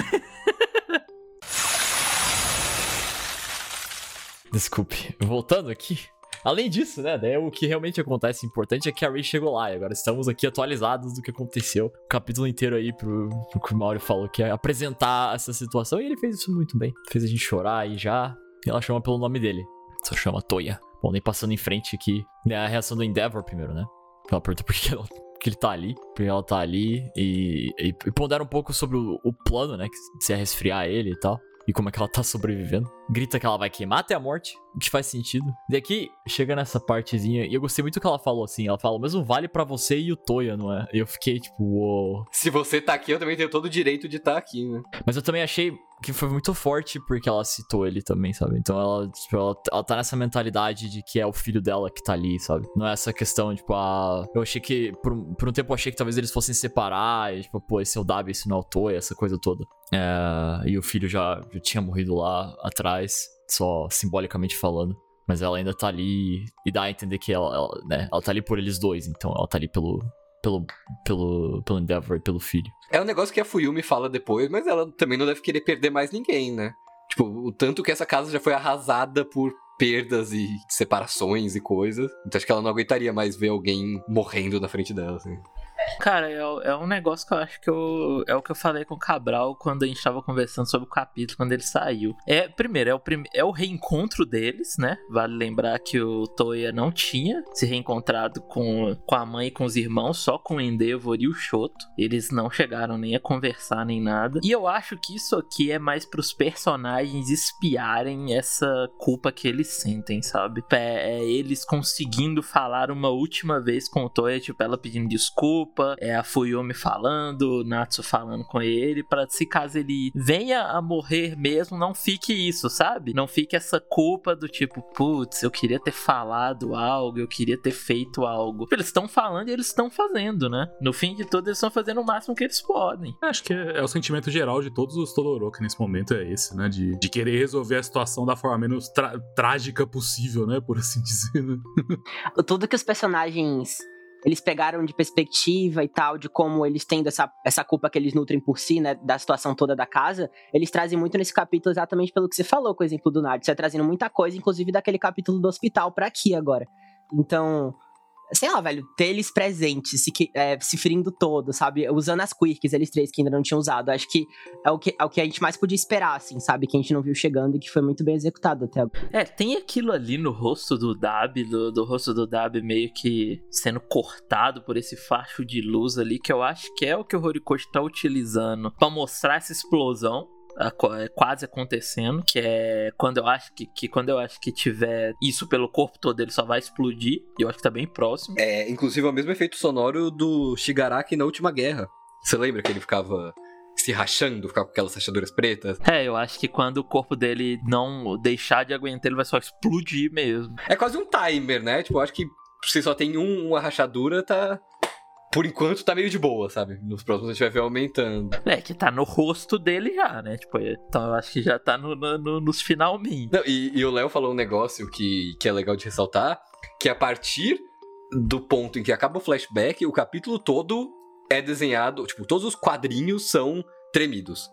Speaker 1: Desculpe. Voltando aqui. Além disso, né, daí o que realmente acontece importante é que a Ray chegou lá e agora estamos aqui atualizados do que aconteceu. O capítulo inteiro aí pro, pro que o Mauro falou, que é apresentar essa situação e ele fez isso muito bem. Fez a gente chorar e já. Ela chama pelo nome dele. Só chama Toya. Bom, nem passando em frente aqui. né, A reação do Endeavor primeiro, né? Ela pergunta por que, ela, que ele tá ali. Porque ela tá ali e, e, e pondera um pouco sobre o, o plano, né? Que se é resfriar ele e tal. E como é que ela tá sobrevivendo. Grita que ela vai queimar até a morte, que faz sentido. E aqui, chega nessa partezinha, e eu gostei muito que ela falou assim, ela fala, mesmo vale pra você e o Toya, não é? E eu fiquei tipo, uou.
Speaker 2: Se você tá aqui, eu também tenho todo o direito de estar aqui, né?
Speaker 1: Mas eu também achei que foi muito forte porque ela citou ele também, sabe? Então ela, tipo, ela, ela tá nessa mentalidade de que é o filho dela que tá ali, sabe? Não é essa questão, tipo, ah, eu achei que, por, um- por um tempo eu achei que talvez eles fossem separar, e, tipo, pô, esse é o Dabi, esse não é o Toya, essa coisa toda. É, e o filho já, já tinha morrido lá atrás, só simbolicamente falando. Mas ela ainda tá ali e dá a entender que ela, ela, né, ela tá ali por eles dois, então ela tá ali pelo, pelo, pelo, pelo Endeavor e pelo filho.
Speaker 2: É um negócio que a Fuyumi fala depois, mas ela também não deve querer perder mais ninguém, né? Tipo, o tanto que essa casa já foi arrasada por perdas e separações e coisas. Então acho que ela não aguentaria mais ver alguém morrendo na frente dela, assim.
Speaker 3: Cara, é, é um negócio que eu acho que eu, é o que eu falei com o Cabral quando a gente tava conversando sobre o capítulo, quando ele saiu. É, primeiro, é o, prim, é o reencontro deles, né? Vale lembrar que o Toya não tinha se reencontrado com, com a mãe e com os irmãos, só com o Endeavor e o Shoto. Eles não chegaram nem a conversar nem nada. E eu acho que isso aqui é mais pros personagens espiarem essa culpa que eles sentem, sabe? É, é eles conseguindo falar uma última vez com o Toya, tipo, ela pedindo desculpa, é a Fuyumi falando, o Natsu falando com ele, pra se caso ele venha a morrer mesmo, não fique isso, sabe? Não fique essa culpa do tipo, putz, eu queria ter falado algo, eu queria ter feito algo. Eles estão falando e eles estão fazendo, né? No fim de tudo, eles estão fazendo o máximo que eles podem.
Speaker 4: Acho que é, é o sentimento geral de todos os Todoroki nesse momento, é esse, né? De, de querer resolver a situação da forma menos trágica possível, né? Por assim <laughs> dizer, né?
Speaker 5: tudo que os personagens eles pegaram de perspectiva e tal, de como eles tendo essa, essa culpa que eles nutrem por si, né, da situação toda da casa, eles trazem muito nesse capítulo exatamente pelo que você falou, com o exemplo do Nath. Você tá trazendo muita coisa, inclusive daquele capítulo do hospital pra aqui agora. Então, sei lá, velho, ter eles presentes, se, é, se ferindo todo, sabe? Usando as quirks, eles três que ainda não tinham usado. Acho que é o que, é o que a gente mais podia esperar, assim, sabe? Que a gente não viu chegando e que foi muito bem executado até agora.
Speaker 3: É, tem aquilo ali no rosto do Dab, do, do rosto do Dab meio que sendo cortado por esse facho de luz ali, que eu acho que é o que o Horikoshi tá utilizando pra mostrar essa explosão. É, Quase acontecendo, que é quando eu acho que, que quando eu acho que tiver isso pelo corpo todo, ele só vai explodir. E eu acho que tá bem próximo.
Speaker 2: É, inclusive é o mesmo efeito sonoro do Shigaraki na última guerra. Você lembra que ele ficava se rachando, ficava com aquelas rachaduras pretas?
Speaker 3: É, eu acho que quando o corpo dele não deixar de aguentar, ele vai só explodir mesmo.
Speaker 2: É quase um timer, né? Tipo, eu acho que se só tem um, uma rachadura, tá. Por enquanto tá meio de boa, sabe? Nos próximos a gente vai ver aumentando.
Speaker 3: É, que tá no rosto dele já, né? Tipo, então eu acho que já tá no, no- no- nos finalmente.
Speaker 2: Não, e, e o Léo falou um negócio que, que é legal de ressaltar, que a partir do ponto em que acaba o flashback, o capítulo todo é desenhado, tipo, todos os quadrinhos são tremidos.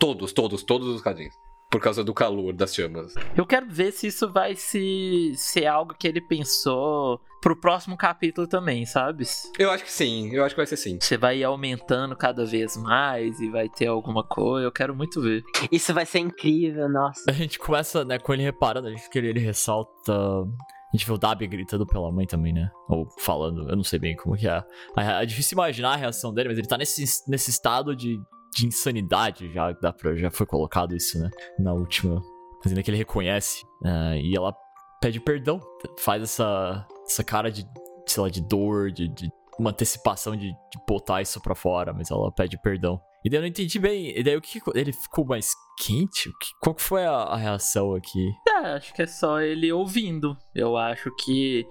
Speaker 2: Todos, todos, todos os quadrinhos. Por causa do calor das chamas.
Speaker 3: Eu quero ver se isso vai se ser algo que ele pensou pro próximo capítulo também, sabe?
Speaker 2: Eu acho que sim, eu acho que vai ser sim.
Speaker 3: Você vai ir aumentando cada vez mais e vai ter alguma coisa. Eu quero muito ver.
Speaker 5: Isso vai ser incrível, nossa.
Speaker 1: A gente começa, né, com ele reparando, a gente que ele, ele ressalta A gente vê o Dabi gritando pela mãe também, né? Ou falando, eu não sei bem como que é. É difícil imaginar a reação dele, mas ele tá nesse, nesse estado de, de insanidade já, dá já foi colocado isso, né? Na última. Ainda que ele reconhece. Uh, e ela pede perdão. Faz essa, essa cara de, sei lá, de dor, de, de uma antecipação de, de botar isso pra fora, mas ela pede perdão. E daí eu não entendi bem. E daí o que ele ficou mais quente? Qual que foi a, a reação aqui?
Speaker 3: É, acho que é só ele ouvindo. Eu acho que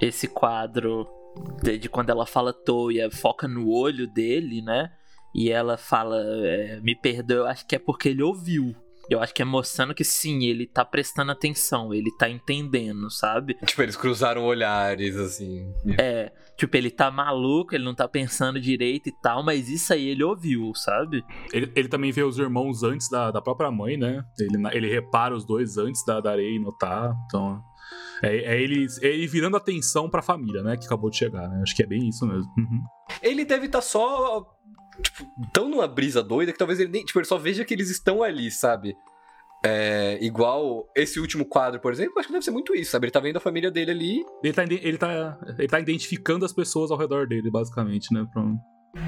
Speaker 3: esse quadro de, de quando ela fala Toia foca no olho dele, né? E ela fala, é, me perdoa, eu acho que é porque ele ouviu. Eu acho que é mostrando que sim, ele tá prestando atenção, ele tá entendendo, sabe?
Speaker 2: Tipo, eles cruzaram olhares, assim.
Speaker 3: É, tipo, ele tá maluco, ele não tá pensando direito e tal, mas isso aí ele ouviu, sabe?
Speaker 4: Ele, ele também vê os irmãos antes da, da própria mãe, né? Ele, ele repara os dois antes da, da areia notar, então. É, é, ele, é ele virando atenção pra família, né? Que acabou de chegar, né? Acho que é bem isso mesmo. Uhum.
Speaker 2: Ele deve estar tá só tipo, tão numa brisa doida que talvez ele nem. Tipo, ele só veja que eles estão ali, sabe? É, igual esse último quadro, por exemplo, acho que deve ser muito isso, sabe? Ele tá vendo a família dele ali.
Speaker 4: Ele tá, ele tá, ele tá identificando as pessoas ao redor dele, basicamente, né? Pra...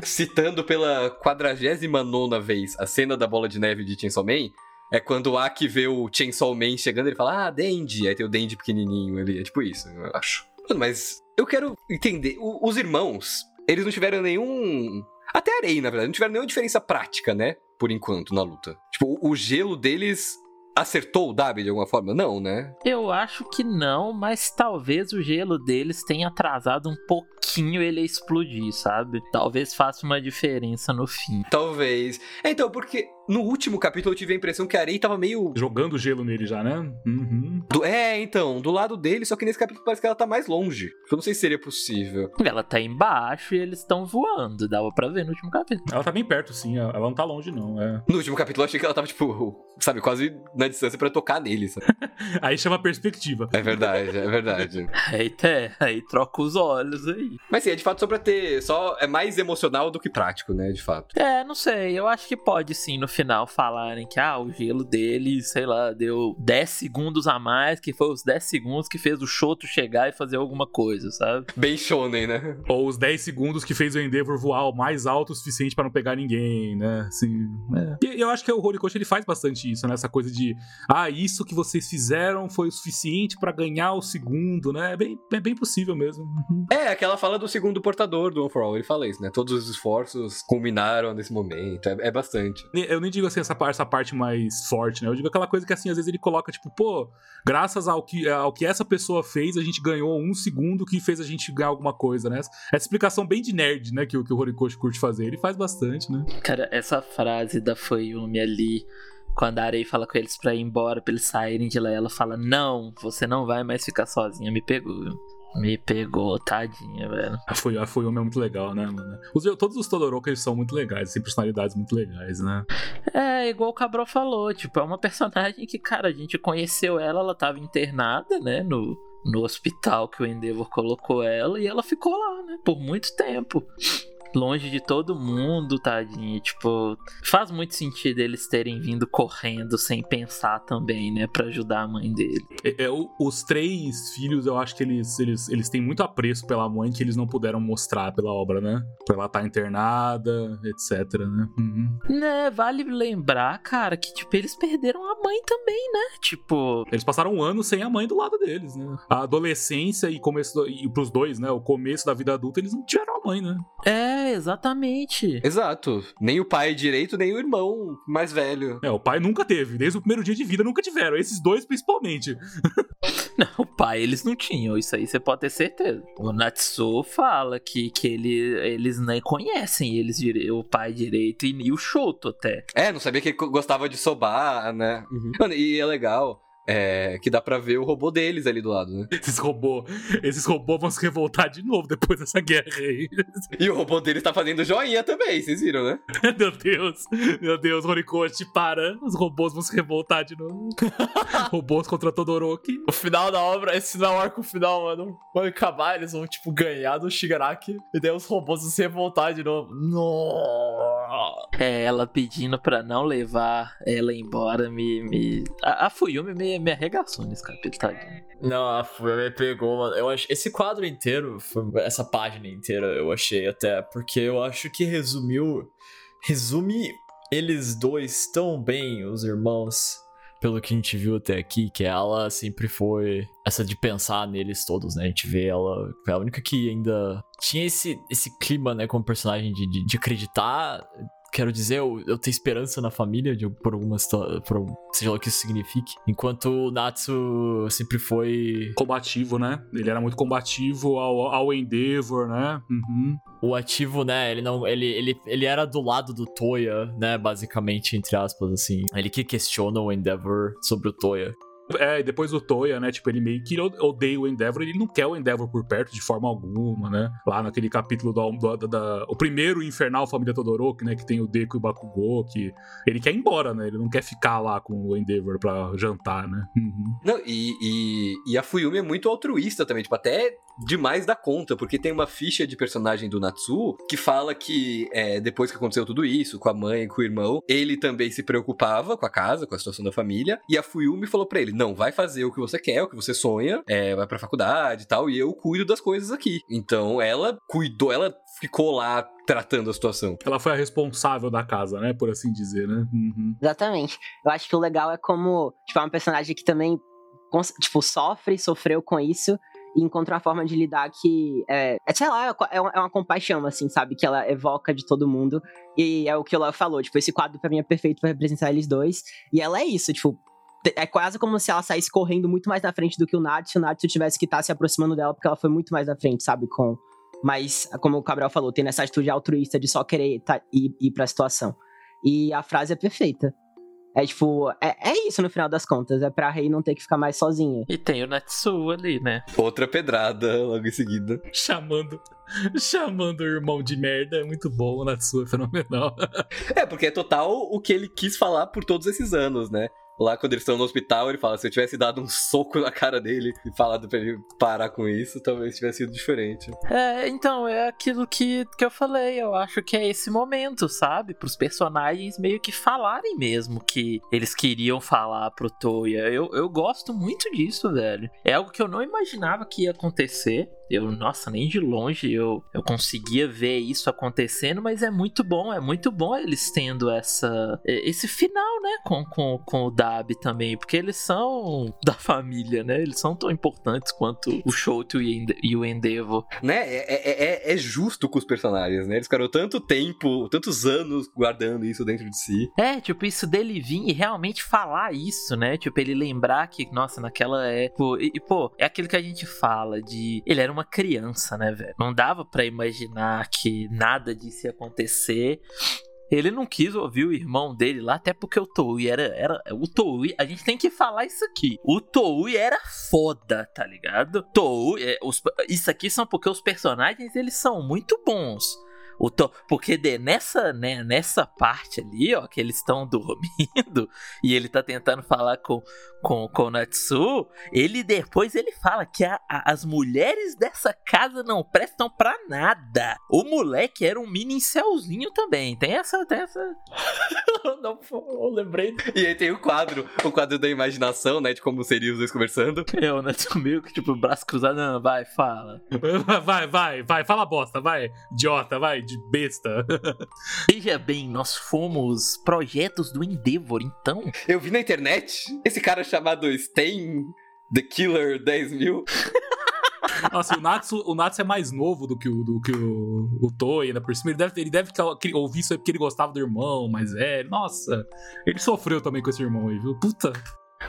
Speaker 2: Citando pela 49 vez a cena da bola de neve de Chainsaw Man, é quando o Aki vê o Chainsaw Man chegando, ele fala, ah, Dandy. Aí tem o Dandy pequenininho ali. É tipo isso, eu acho. Mas eu quero entender. O, os irmãos, eles não tiveram nenhum até areia, na verdade. Não tiveram nenhuma diferença prática, né? Por enquanto, na luta. Tipo, o, gelo deles acertou o Dabi de alguma forma? Não, né?
Speaker 3: Eu acho que não, mas talvez o gelo deles tenha atrasado um pouquinho ele a explodir, sabe? Talvez faça uma diferença no fim.
Speaker 2: Talvez. É, então, porque no último capítulo eu tive a impressão que a areia tava meio.
Speaker 4: Jogando gelo nele já, né?
Speaker 2: Uhum. Do... É, então, do lado dele, só que nesse capítulo parece que ela tá mais longe. Eu não sei se seria possível.
Speaker 3: Ela tá embaixo e eles estão voando. Dava pra ver no último capítulo.
Speaker 4: Ela tá bem perto, sim. Ela não tá longe, não. É.
Speaker 2: No último capítulo eu achei que ela tava, tipo, <laughs> sabe, quase na distância para tocar nele, sabe? <laughs>
Speaker 4: aí chama perspectiva.
Speaker 2: É verdade, é verdade.
Speaker 3: aí, é, aí troca os olhos aí.
Speaker 2: Mas sim, é de fato só pra ter. Só é mais emocional do que prático, né? De fato.
Speaker 3: É, não sei. Eu acho que pode sim no final falarem que ah, o gelo dele, sei lá, deu 10 segundos a mais, que foi os 10 segundos que fez o Shoto chegar e fazer alguma coisa, sabe?
Speaker 2: Bem shonen, né?
Speaker 4: Ou os 10 segundos que fez o Endeavor voar o mais alto o suficiente para não pegar ninguém, né? Assim, é. E eu acho que o Horikoshi ele faz bastante isso, né? Essa coisa de, ah, isso que vocês fizeram foi o suficiente para ganhar o segundo, né? É bem, é bem possível mesmo.
Speaker 2: Uhum. É, aquela fala do segundo portador do One for All, ele fala isso, né? Todos os esforços culminaram nesse momento, é, é bastante.
Speaker 4: Eu nem digo assim, essa, essa parte mais forte, né? Eu digo aquela coisa que assim, às vezes ele coloca, tipo, pô, graças ao que, ao que essa pessoa fez, a gente ganhou um segundo que fez a gente ganhar alguma coisa, né? Essa explicação bem de nerd, né, que, que o Horikoshi curte fazer. Ele faz bastante, né?
Speaker 3: Cara, essa frase da Foyumi ali quando a Arei fala com eles pra ir embora, pra eles saírem de lá, ela fala: Não, você não vai mais ficar sozinha, me pegou? Me pegou, tadinha, velho.
Speaker 4: A foi a é muito legal, né, mano? Os, todos os Todoroki são muito legais, têm personalidades muito legais, né?
Speaker 3: É, igual o Cabral falou, tipo, é uma personagem que, cara, a gente conheceu ela, ela tava internada, né, no, no hospital que o Endeavor colocou ela, e ela ficou lá, né, por muito tempo longe de todo mundo, tadinho. Tipo, faz muito sentido eles terem vindo correndo sem pensar também, né, para ajudar a mãe dele.
Speaker 4: É, é, os três filhos, eu acho que eles, eles, eles têm muito apreço pela mãe que eles não puderam mostrar pela obra, né? Pra ela estar tá internada, etc, né? Uhum.
Speaker 3: Né, vale lembrar, cara, que, tipo, eles perderam a mãe também, né? Tipo.
Speaker 4: Eles passaram um ano sem a mãe do lado deles, né? A adolescência e começo. Do, e pros dois, né? O começo da vida adulta, eles não tiveram a mãe, né?
Speaker 3: É, é, exatamente.
Speaker 2: Exato. Nem o pai direito, nem o irmão mais velho.
Speaker 4: É, o pai nunca teve. Desde o primeiro dia de vida nunca tiveram. Esses dois principalmente. <laughs>
Speaker 3: não, o pai eles não tinham. Isso aí você pode ter certeza. O Natsu fala que, que ele, eles nem conhecem eles o pai direito e o Shoto até.
Speaker 2: É, não sabia que ele gostava de sobar, né? Uhum. Mano, e é legal é, que dá pra ver o robô deles ali do lado, né?
Speaker 4: Esses robôs esses robôs vão se revoltar de novo depois dessa guerra aí.
Speaker 2: E o robô deles tá fazendo joinha também, vocês viram, né? <laughs>
Speaker 4: meu Deus, meu Deus, Horikoshi, para. Os robôs vão se revoltar de novo. <laughs> robôs contra Todoroki.
Speaker 1: O final da obra, esse não é o arco final, mano. Vai acabar, eles vão, tipo, ganhar do Shigaraki. E daí os robôs vão se revoltar de novo. Nossa.
Speaker 3: É, ela pedindo pra não levar ela embora me. me... A, a Fuyumi me, me arregaçou nesse capítulo, tadinho.
Speaker 1: Não, a Fúria me pegou, mano. Eu acho, esse quadro inteiro, essa página inteira, eu achei até, porque eu acho que resumiu. Resume eles dois tão bem, os irmãos, pelo que a gente viu até aqui, que ela sempre foi essa de pensar neles todos, né? A gente vê ela, foi a única que ainda tinha esse, esse clima, né, como personagem de, de, de acreditar. Quero dizer, eu, eu ter esperança na família, de, por alguma por, seja lá o que isso signifique. Enquanto o Natsu sempre foi
Speaker 4: Combativo, né? Ele era muito combativo ao, ao Endeavor, né? Uhum.
Speaker 1: o ativo, né? Ele não. Ele, ele, ele era do lado do Toya, né? Basicamente, entre aspas, assim. Ele que questiona o Endeavor sobre o Toya.
Speaker 4: É, e depois o Toya, né? Tipo, ele meio que odeia o Endeavor, ele não quer o Endeavor por perto de forma alguma, né? Lá naquele capítulo do, do- O primeiro Infernal Família Todoroki, né? Que tem o Deku e o Bakugou, que ele quer ir embora, né? Ele não quer ficar lá com o Endeavor pra jantar, né? Uhum.
Speaker 2: Não, e, e, e a Fuyumi é muito altruísta também, tipo, até demais da conta, porque tem uma ficha de personagem do Natsu que fala que é, depois que aconteceu tudo isso, com a mãe e com o irmão, ele também se preocupava com a casa, com a situação da família, e a Fuyumi falou pra ele, não, vai fazer o que você quer, o que você sonha, é, vai pra faculdade e tal, e eu cuido das coisas aqui. Então ela cuidou, ela ficou lá tratando a situação.
Speaker 4: Ela foi a responsável da casa, né? Por assim dizer, né? Uhum.
Speaker 5: Exatamente. Eu acho que o legal é como, tipo, é uma personagem que também, tipo, sofre, sofreu com isso e encontra uma forma de lidar que é, é, sei lá, é uma, é uma compaixão, assim, sabe? Que ela evoca de todo mundo. E é o que o Léo falou, tipo, esse quadro pra mim é perfeito pra representar eles dois. E ela é isso, tipo, é quase como se ela saísse correndo muito mais na frente do que o Natsu, se o Natsu tivesse que estar se aproximando dela, porque ela foi muito mais na frente, sabe? Com. Mas, como o Gabriel falou, tem essa atitude altruísta de só querer tá, ir, ir pra situação. E a frase é perfeita. É tipo, é, é isso no final das contas. É pra Rei não ter que ficar mais sozinha.
Speaker 3: E tem o Natsu ali, né?
Speaker 2: Outra pedrada <laughs> logo em seguida.
Speaker 4: Chamando. <laughs> Chamando o irmão de merda é muito bom, Natsu é fenomenal. <laughs>
Speaker 2: É, porque é total o que ele quis falar por todos esses anos, né? Lá quando eles estão no hospital, ele fala: se eu tivesse dado um soco na cara dele e falado pra ele parar com isso, talvez tivesse sido diferente.
Speaker 3: É, então, é aquilo que, que eu falei. Eu acho que é esse momento, sabe? Pros personagens meio que falarem mesmo que eles queriam falar pro Toya. Eu, eu gosto muito disso, velho. É algo que eu não imaginava que ia acontecer. Eu, nossa, nem de longe eu, eu conseguia ver isso acontecendo, mas é muito bom, é muito bom eles tendo essa esse final, né, com, com, com o Dab também, porque eles são <laughs> da família, né? Eles são tão importantes quanto o Shoto e, e o Endeavor.
Speaker 2: Né? É, é, é- é justo com os personagens, né? Eles ficaram tanto tempo, tantos anos guardando isso dentro de si.
Speaker 3: É, tipo, isso dele vir e realmente falar isso, né? Tipo, ele lembrar que, nossa, naquela época. E, e, pô, é aquilo que a gente fala de. Ele era uma criança, né, velho? Não dava pra imaginar que nada disso ia acontecer. Ele não quis ouvir o irmão dele lá, até porque o Toui era, era. O Toui, a gente tem que falar isso aqui. O Toui era foda, tá ligado? Toui, é, os- isso aqui são porque os personagens eles são muito bons. O to... Porque de- nessa, né, nessa parte ali, ó, que eles estão <laughs> dormindo e ele tá tentando falar com, com, com o Natsu, ele depois ele fala que a- a- as mulheres dessa casa não prestam pra nada. O moleque era um mini incelzinho também. Tem essa, tem essa. <laughs>
Speaker 1: não, eu lembrei.
Speaker 2: E aí tem o quadro, o quadro da imaginação, né? De como seriam os dois conversando.
Speaker 3: É, o Natsu meio que tipo, braço cruzado, não, vai, fala. <laughs>
Speaker 4: Vai, vai, vai, fala bosta, vai, idiota, vai, de besta. <laughs>
Speaker 3: Veja bem, nós fomos projetos do Endeavor, então.
Speaker 2: Eu vi na internet esse cara chamado Stain The Killer 10 mil. <laughs>
Speaker 4: Nossa, o Natsu, o Natsu é mais novo do que o, do que o, o Toei, ainda por cima. Ele deve, ele deve que- ouvir isso aí porque ele gostava do irmão mais velho. Nossa, ele sofreu também com esse irmão aí, viu? Puta.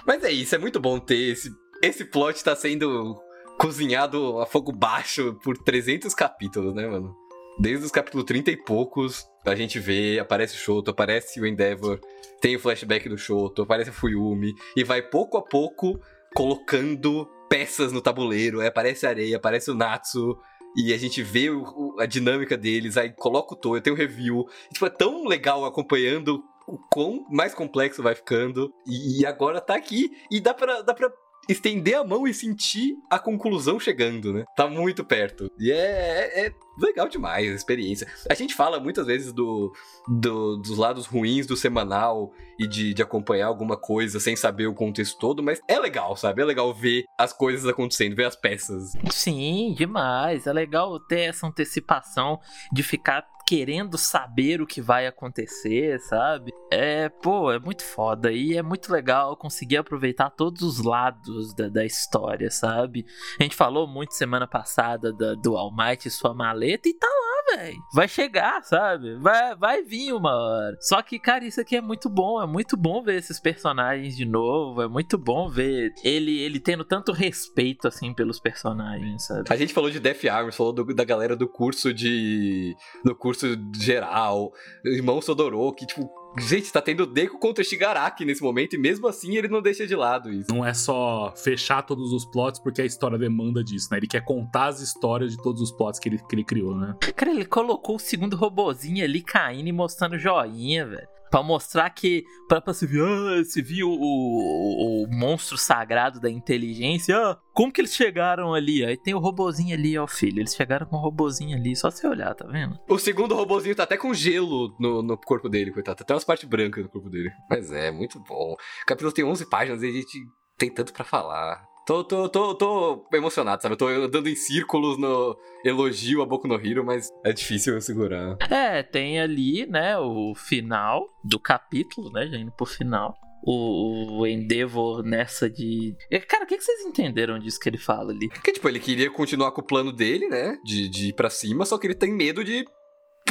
Speaker 2: Mas é isso, é muito bom ter esse. Esse plot tá sendo cozinhado a fogo baixo por 300 capítulos, né, mano? Desde os capítulos 30 e poucos, a gente vê, aparece o Shoto, aparece o Endeavor, tem o flashback do Shoto, aparece a Fuyumi, e vai pouco a pouco colocando peças no tabuleiro, aí aparece a areia, aparece o Natsu, e a gente vê o- o- a dinâmica deles, aí coloca o Toyo, tem o review. E, tipo, é tão legal acompanhando o quão mais complexo vai ficando, e, e agora tá aqui, e dá pra, dá pra estender a mão e sentir a conclusão chegando, né? Tá muito perto. E é, é, é legal demais a experiência. A gente fala muitas vezes do, do, dos lados ruins do semanal e de, de acompanhar alguma coisa sem saber o contexto todo, mas é legal, sabe? É legal ver as coisas acontecendo, ver as peças.
Speaker 3: Sim, demais. É legal ter essa antecipação de ficar querendo saber o que vai acontecer, sabe? É, pô, é muito foda e é muito legal conseguir aproveitar todos os lados da, da história, sabe? A gente falou muito semana passada da, do All Might e sua maleta e tá lá, velho. Vai chegar, sabe? Vai, vai vir uma hora. Só que, cara, isso aqui é muito bom. É muito bom ver esses personagens de novo. É muito bom ver ele, ele tendo tanto respeito, assim, pelos personagens, sabe?
Speaker 2: A gente falou de Death Arms, falou do, da galera do curso de. do curso geral, irmão Sodoroki, tipo, Gente, tá tendo Deku contra Shigaraki nesse momento e mesmo assim ele não deixa de lado isso.
Speaker 4: Não é só fechar todos os plots porque a história demanda disso, né? Ele quer contar as histórias de todos os plots que ele, que ele criou, né?
Speaker 3: Cara, ele colocou o segundo robozinho ali caindo e mostrando joinha, velho. Pra mostrar que. Pra, pra se ver, ah, se viu o, o, o, monstro sagrado da inteligência. Ah, como que eles chegaram ali? Aí tem o robozinho ali, ó, filho. Eles chegaram com o robozinho ali, só você olhar, tá vendo?
Speaker 2: O segundo robozinho tá até com gelo no, no corpo dele, coitado. Tá até umas partes brancas no corpo dele. Mas é, muito bom. O capítulo tem 11 páginas e a gente tem tanto para falar. Tô, tô, tô, tô emocionado, sabe? Eu tô andando em círculos no elogio a Boku no Hero, mas é difícil eu segurar.
Speaker 3: É, tem ali, né, o final do capítulo, né, já indo pro final. O, o Endeavor nessa de. Cara, o que, que vocês entenderam disso que ele fala ali?
Speaker 2: Que, tipo, ele queria continuar com o plano dele, né? De, de ir pra cima, só que ele tem medo de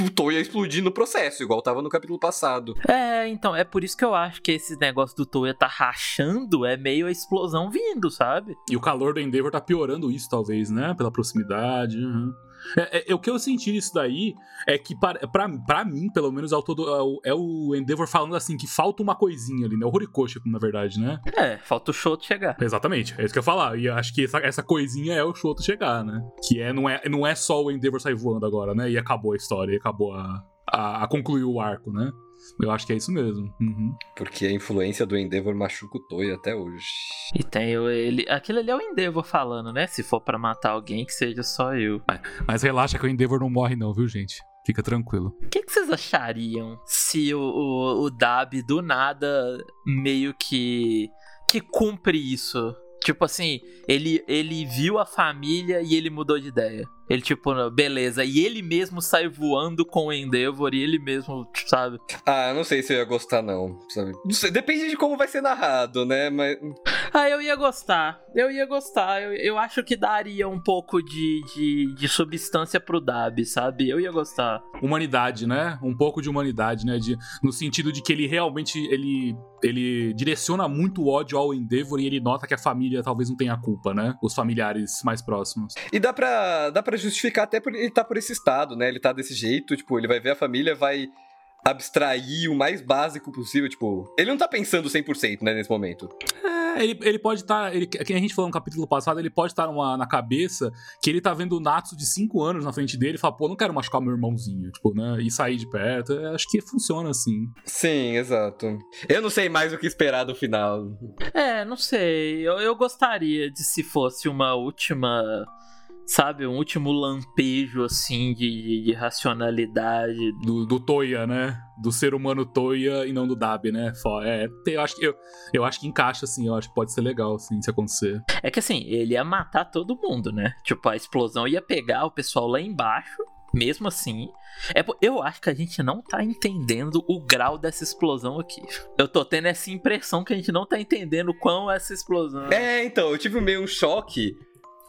Speaker 2: o Toya explodir no processo, igual tava no capítulo passado.
Speaker 3: É, então, é por isso que eu acho que esse negócio do Toya tá rachando é meio a explosão vindo, sabe?
Speaker 4: E o calor do Endeavor tá piorando isso, talvez, né? Pela proximidade. Uhum. É, é, é, o que eu senti nisso daí é que, para, mim, pelo menos, é o, todo, é, o, é o Endeavor falando assim que falta uma coisinha ali, né? O Horikoshi, na verdade, né?
Speaker 3: É, falta o Shoto chegar.
Speaker 4: Exatamente, é isso que eu ia falar. E acho que essa, essa coisinha é o Shoto chegar, né? Que é não, é, não é só o Endeavor sair voando agora, né? E acabou a história, e acabou a, a, a concluir o arco, né? Eu acho que é isso mesmo. Uhum.
Speaker 2: Porque a influência do Endeavor machuca o Toy até hoje.
Speaker 3: E tem ele. Aquilo ali é o Endeavor falando, né? Se for para matar alguém, que seja só eu.
Speaker 4: Mas, mas, relaxa que o Endeavor não morre, não, viu, gente? Fica tranquilo.
Speaker 3: O que, que, vocês achariam se o, o, o Dab do nada meio que. que cumpre isso? Tipo assim, ele, ele viu a família e ele mudou de ideia. Ele, tipo, beleza. E ele mesmo sai voando com o Endeavor e ele mesmo, sabe?
Speaker 2: Ah, não sei se eu ia gostar, não. Sabe? Não sei, depende de como vai ser narrado, né? Mas.
Speaker 3: Ah, eu ia gostar. Eu ia gostar. Eu, eu acho que daria um pouco de, de, de substância pro Dab, sabe? Eu ia gostar.
Speaker 4: Humanidade, né? Um pouco de humanidade, né? De, no sentido de que ele realmente ele, ele direciona muito o ódio ao Endeavor e ele nota que a família talvez não tenha culpa, né? Os familiares mais próximos.
Speaker 2: E dá pra, dá pra justificar até por ele estar tá por esse estado, né? Ele tá desse jeito, tipo, ele vai ver a família, vai abstrair o mais básico possível, tipo, ele não tá pensando 100%, né, nesse momento.
Speaker 4: É, ele, ele pode estar, tá, ele, que a gente falou no capítulo passado, ele pode estar tá na cabeça que ele tá vendo o Natsu de 5 anos na frente dele e fala, pô, não quero machucar meu irmãozinho, tipo, né, e sair de perto, é, acho que funciona assim.
Speaker 2: Sim, exato. Eu não sei mais o que esperar do final.
Speaker 3: É, não sei, eu, eu gostaria de se fosse uma última sabe, um último lampejo, assim, de, de racionalidade.
Speaker 4: Do, do, Toya, né? Do ser humano Toya e não do Dab, né? É, eu acho, que, eu, eu acho que encaixa, assim, eu acho que pode ser legal, assim, se acontecer.
Speaker 3: É que, assim, ele ia matar todo mundo, né? Tipo, a explosão ia pegar o pessoal lá embaixo, mesmo assim. É, eu acho que a gente não tá entendendo o grau dessa explosão aqui. Eu tô tendo essa impressão que a gente não tá entendendo quão essa explosão.
Speaker 2: É, então, eu tive meio um choque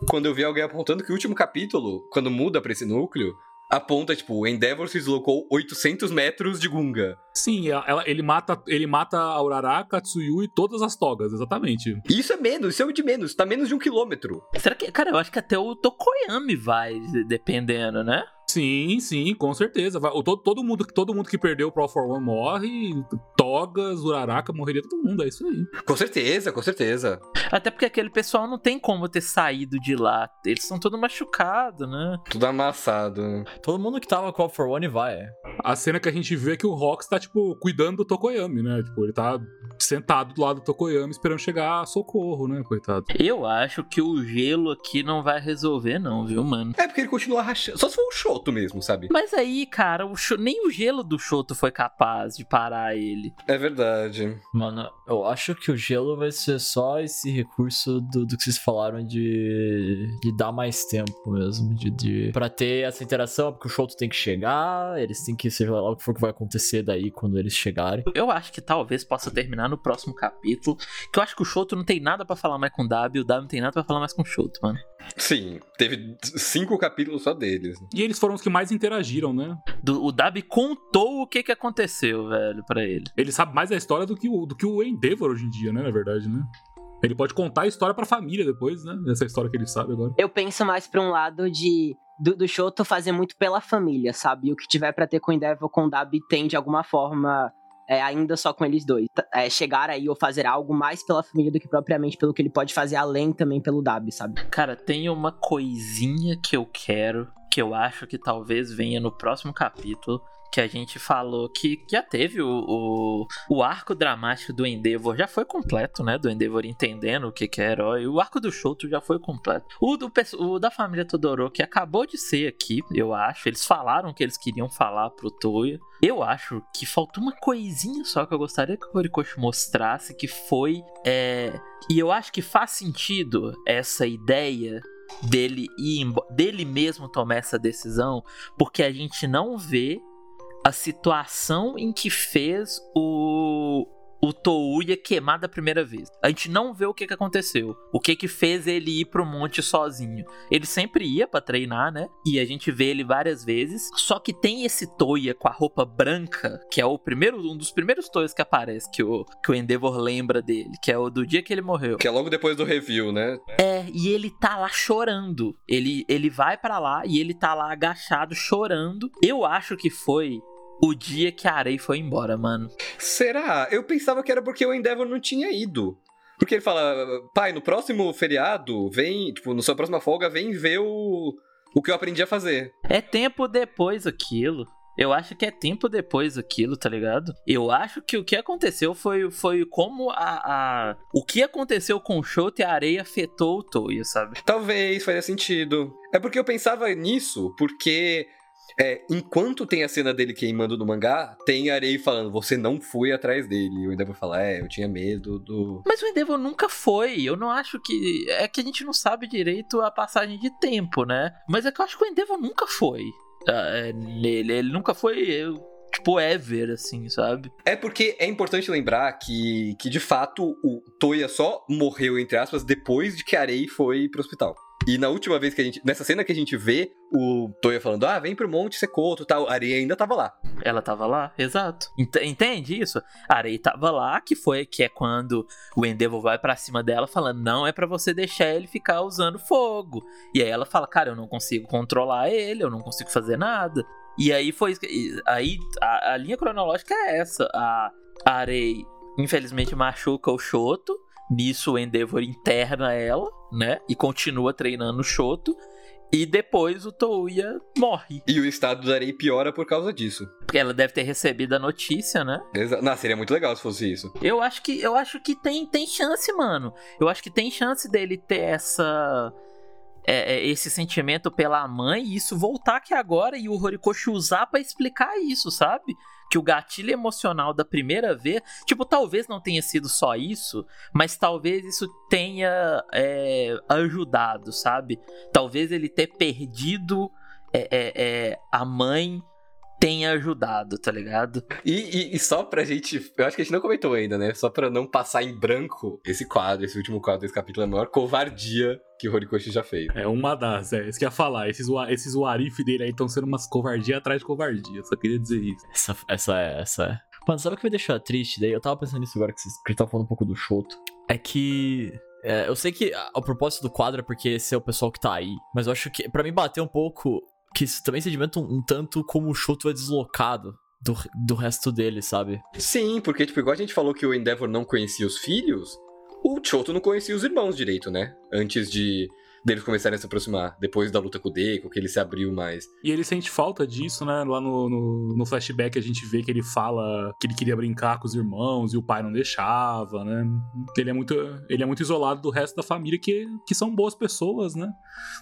Speaker 2: quando eu vi alguém apontando que o último capítulo, quando muda pra esse núcleo, aponta, tipo, o Endeavor se deslocou 800 metros de Gunga.
Speaker 4: Sim, ela, ele mata ele mata a Uraraka, Tsuyu e todas as togas, exatamente.
Speaker 2: Isso é menos, isso é o de menos, tá menos de um quilômetro.
Speaker 3: Será que, cara, eu acho que até o Tokoyami vai, dependendo, né?
Speaker 4: Sim, sim, com certeza. Vai, todo, todo, mundo, todo mundo que perdeu pro All for One morre, Togas, Uraraka, morreria todo mundo, é isso aí.
Speaker 2: Com certeza, com certeza.
Speaker 3: Até porque aquele pessoal não tem como ter saído de lá. Eles são todos machucados, né?
Speaker 2: Tudo amassado.
Speaker 1: Todo mundo que tava com o All for One vai.
Speaker 4: A cena que a gente vê é que o Rox tá, tipo, cuidando do Tokoyami, né? Tipo, ele tá sentado do lado do Tokoyami esperando chegar socorro, né, coitado.
Speaker 3: Eu acho que o gelo aqui não vai resolver, não, viu, mano?
Speaker 2: É porque ele continua rachando. Só se for o Shoto mesmo, sabe?
Speaker 3: Mas aí, cara, o Sho- nem o gelo do Shoto foi capaz de parar ele.
Speaker 2: É verdade.
Speaker 1: Mano, eu acho que o gelo vai ser só esse recurso do, do que vocês falaram de, de dar mais tempo mesmo. De, de, pra ter essa interação, porque o Shoto tem que chegar, eles têm que, seja lá o que for que vai acontecer daí quando eles chegarem.
Speaker 3: Eu acho que talvez possa terminar no próximo capítulo. Que eu acho que o Shoto não tem nada pra falar mais com o W, e o W não tem nada pra falar mais com o Shoto, mano.
Speaker 2: Sim, teve cinco capítulos só deles.
Speaker 4: E eles foram os que mais interagiram, né?
Speaker 3: Do- o W contou o que que aconteceu, velho, pra ele.
Speaker 4: Ele sabe mais da história do que o, do que o Endeavor hoje em dia, né? Na verdade, né? Ele pode contar a história pra família depois, né? Essa história que ele sabe agora.
Speaker 5: Eu penso mais pra um lado de. Do, do Shoto fazer muito pela família, sabe? E o que tiver pra ter com o Endeavor com o Dabi tem de alguma forma. É, ainda só com eles dois. É, chegar aí ou fazer algo mais pela família do que propriamente pelo que ele pode fazer além também pelo Dabi, sabe?
Speaker 3: Cara, tem uma coisinha que eu quero, que eu acho que talvez venha no próximo capítulo. Que a gente falou que já teve o, o, o arco dramático do Endeavor, já foi completo, né? Do Endeavor entendendo o que, que é herói. O arco do Shoto já foi completo. O, do, o da família Todoroki acabou de ser aqui, eu acho. Eles falaram que eles queriam falar pro Toya. Eu acho que faltou uma coisinha só que eu gostaria que o Horikoshi mostrasse, que foi. É... E eu acho que faz sentido essa ideia dele ir dele mesmo tomar essa decisão, porque a gente não vê a situação em que fez o o Touya queimar da primeira vez. A gente não vê o que, que aconteceu. O que que fez ele ir pro monte sozinho. Ele sempre ia pra treinar, né? E a gente vê ele várias vezes. Só que tem esse Toya com a roupa branca, que é o primeiro um dos primeiros Toyas que aparece, que o, que o Endeavor lembra dele, que é o do dia que ele morreu.
Speaker 2: Que é logo depois do review, né?
Speaker 3: É, e ele tá lá chorando. Ele, ele vai pra lá e ele tá lá agachado chorando. Eu acho que foi o dia que a Arei foi embora, mano.
Speaker 2: Será? Eu pensava que era porque o Endeavor não tinha ido. Porque ele fala, pai, no próximo feriado, vem, tipo, na sua próxima folga, vem ver o, o que eu aprendi a fazer.
Speaker 3: É tempo depois aquilo. Eu acho que é tempo depois aquilo, tá ligado? Eu acho que o que aconteceu foi, foi como a, a. O que aconteceu com o Shoto e a areia afetou o Toya, sabe?
Speaker 2: Talvez faria sentido. É porque eu pensava nisso, porque é, enquanto tem a cena dele queimando no mangá, tem a Arei falando, você não foi atrás dele. E o Endeavor fala, é, eu tinha medo do.
Speaker 3: Mas o Endeavor nunca foi. Eu não acho que. É que a gente não sabe direito a passagem de tempo, né? Mas é que eu acho que o Endeavor nunca foi. ah, é, nele. Ele nunca foi. eu, Tipo, ever, assim, sabe?
Speaker 2: É porque é importante lembrar que, que de fato, o Toya só morreu, entre aspas, depois de que a Arei foi pro hospital. E na última vez que a gente. Nessa cena que a gente vê o Toya falando, ah, vem pro Monte Secoto e tal, a Arei ainda tava lá.
Speaker 3: Ela tava lá, exato. Ent- entende isso? A Arei tava lá, que foi que é quando o Endeavor vai pra cima dela falando, não é pra você deixar ele ficar usando fogo. E aí ela fala, cara, eu não consigo controlar ele, eu não consigo fazer nada. E aí foi aí a, a linha cronológica é essa. A, a infelizmente machuca o Shoto. Nisso o Endeavor interna ela, né? E continua treinando o Shoto. E depois o Touya morre.
Speaker 2: E o estado da Arei piora por causa disso.
Speaker 3: Porque ela deve ter recebido a notícia, né?
Speaker 2: Exa Não, seria muito legal se fosse isso.
Speaker 3: Eu acho que eu acho que tem, tem chance, mano. Eu acho que tem chance dele ter essa é, é, esse sentimento pela mãe e isso voltar aqui agora e o Horikoshi usar pra explicar isso, sabe? Que o gatilho emocional da primeira vez, tipo, talvez não tenha sido só isso, mas talvez isso tenha é, ajudado, sabe? Talvez ele ter perdido é, é, é, a mãe tenha ajudado, tá ligado?
Speaker 2: E, e- e só pra gente. Eu acho que a gente não comentou ainda, né? Só pra não passar em branco esse quadro, esse último quadro desse capítulo é a maior covardia que o Horikoshi já fez.
Speaker 4: É uma das, é isso que eu ia falar. Esses, esses Warif dele aí estão sendo umas covardia atrás de covardia. Só queria dizer isso.
Speaker 1: Essa, essa é, essa é. Mano, sabe o que me deixou triste? Daí eu tava pensando nisso agora que vocês que a gente tava falando um pouco do Shoto. É que. é, eu sei que a- o propósito do quadro é porque esse é o pessoal que tá aí. Mas eu acho que, pra mim, bateu um pouco. Que isso também sedimenta um, um tanto como o Shoto é deslocado do, do resto dele, sabe?
Speaker 2: Sim, porque, tipo, igual a gente falou que o Endeavor não conhecia os filhos, o Choto não conhecia os irmãos direito, né? Antes de. Deles começarem a se aproximar. Depois da luta com o Deco, que ele se abriu mais.
Speaker 4: E ele sente falta disso, né? Lá no, no, no, flashback a gente vê que ele fala que ele queria brincar com os irmãos e o pai não deixava, né? Ele é muito, ele é muito isolado do resto da família, que, que são boas pessoas, né?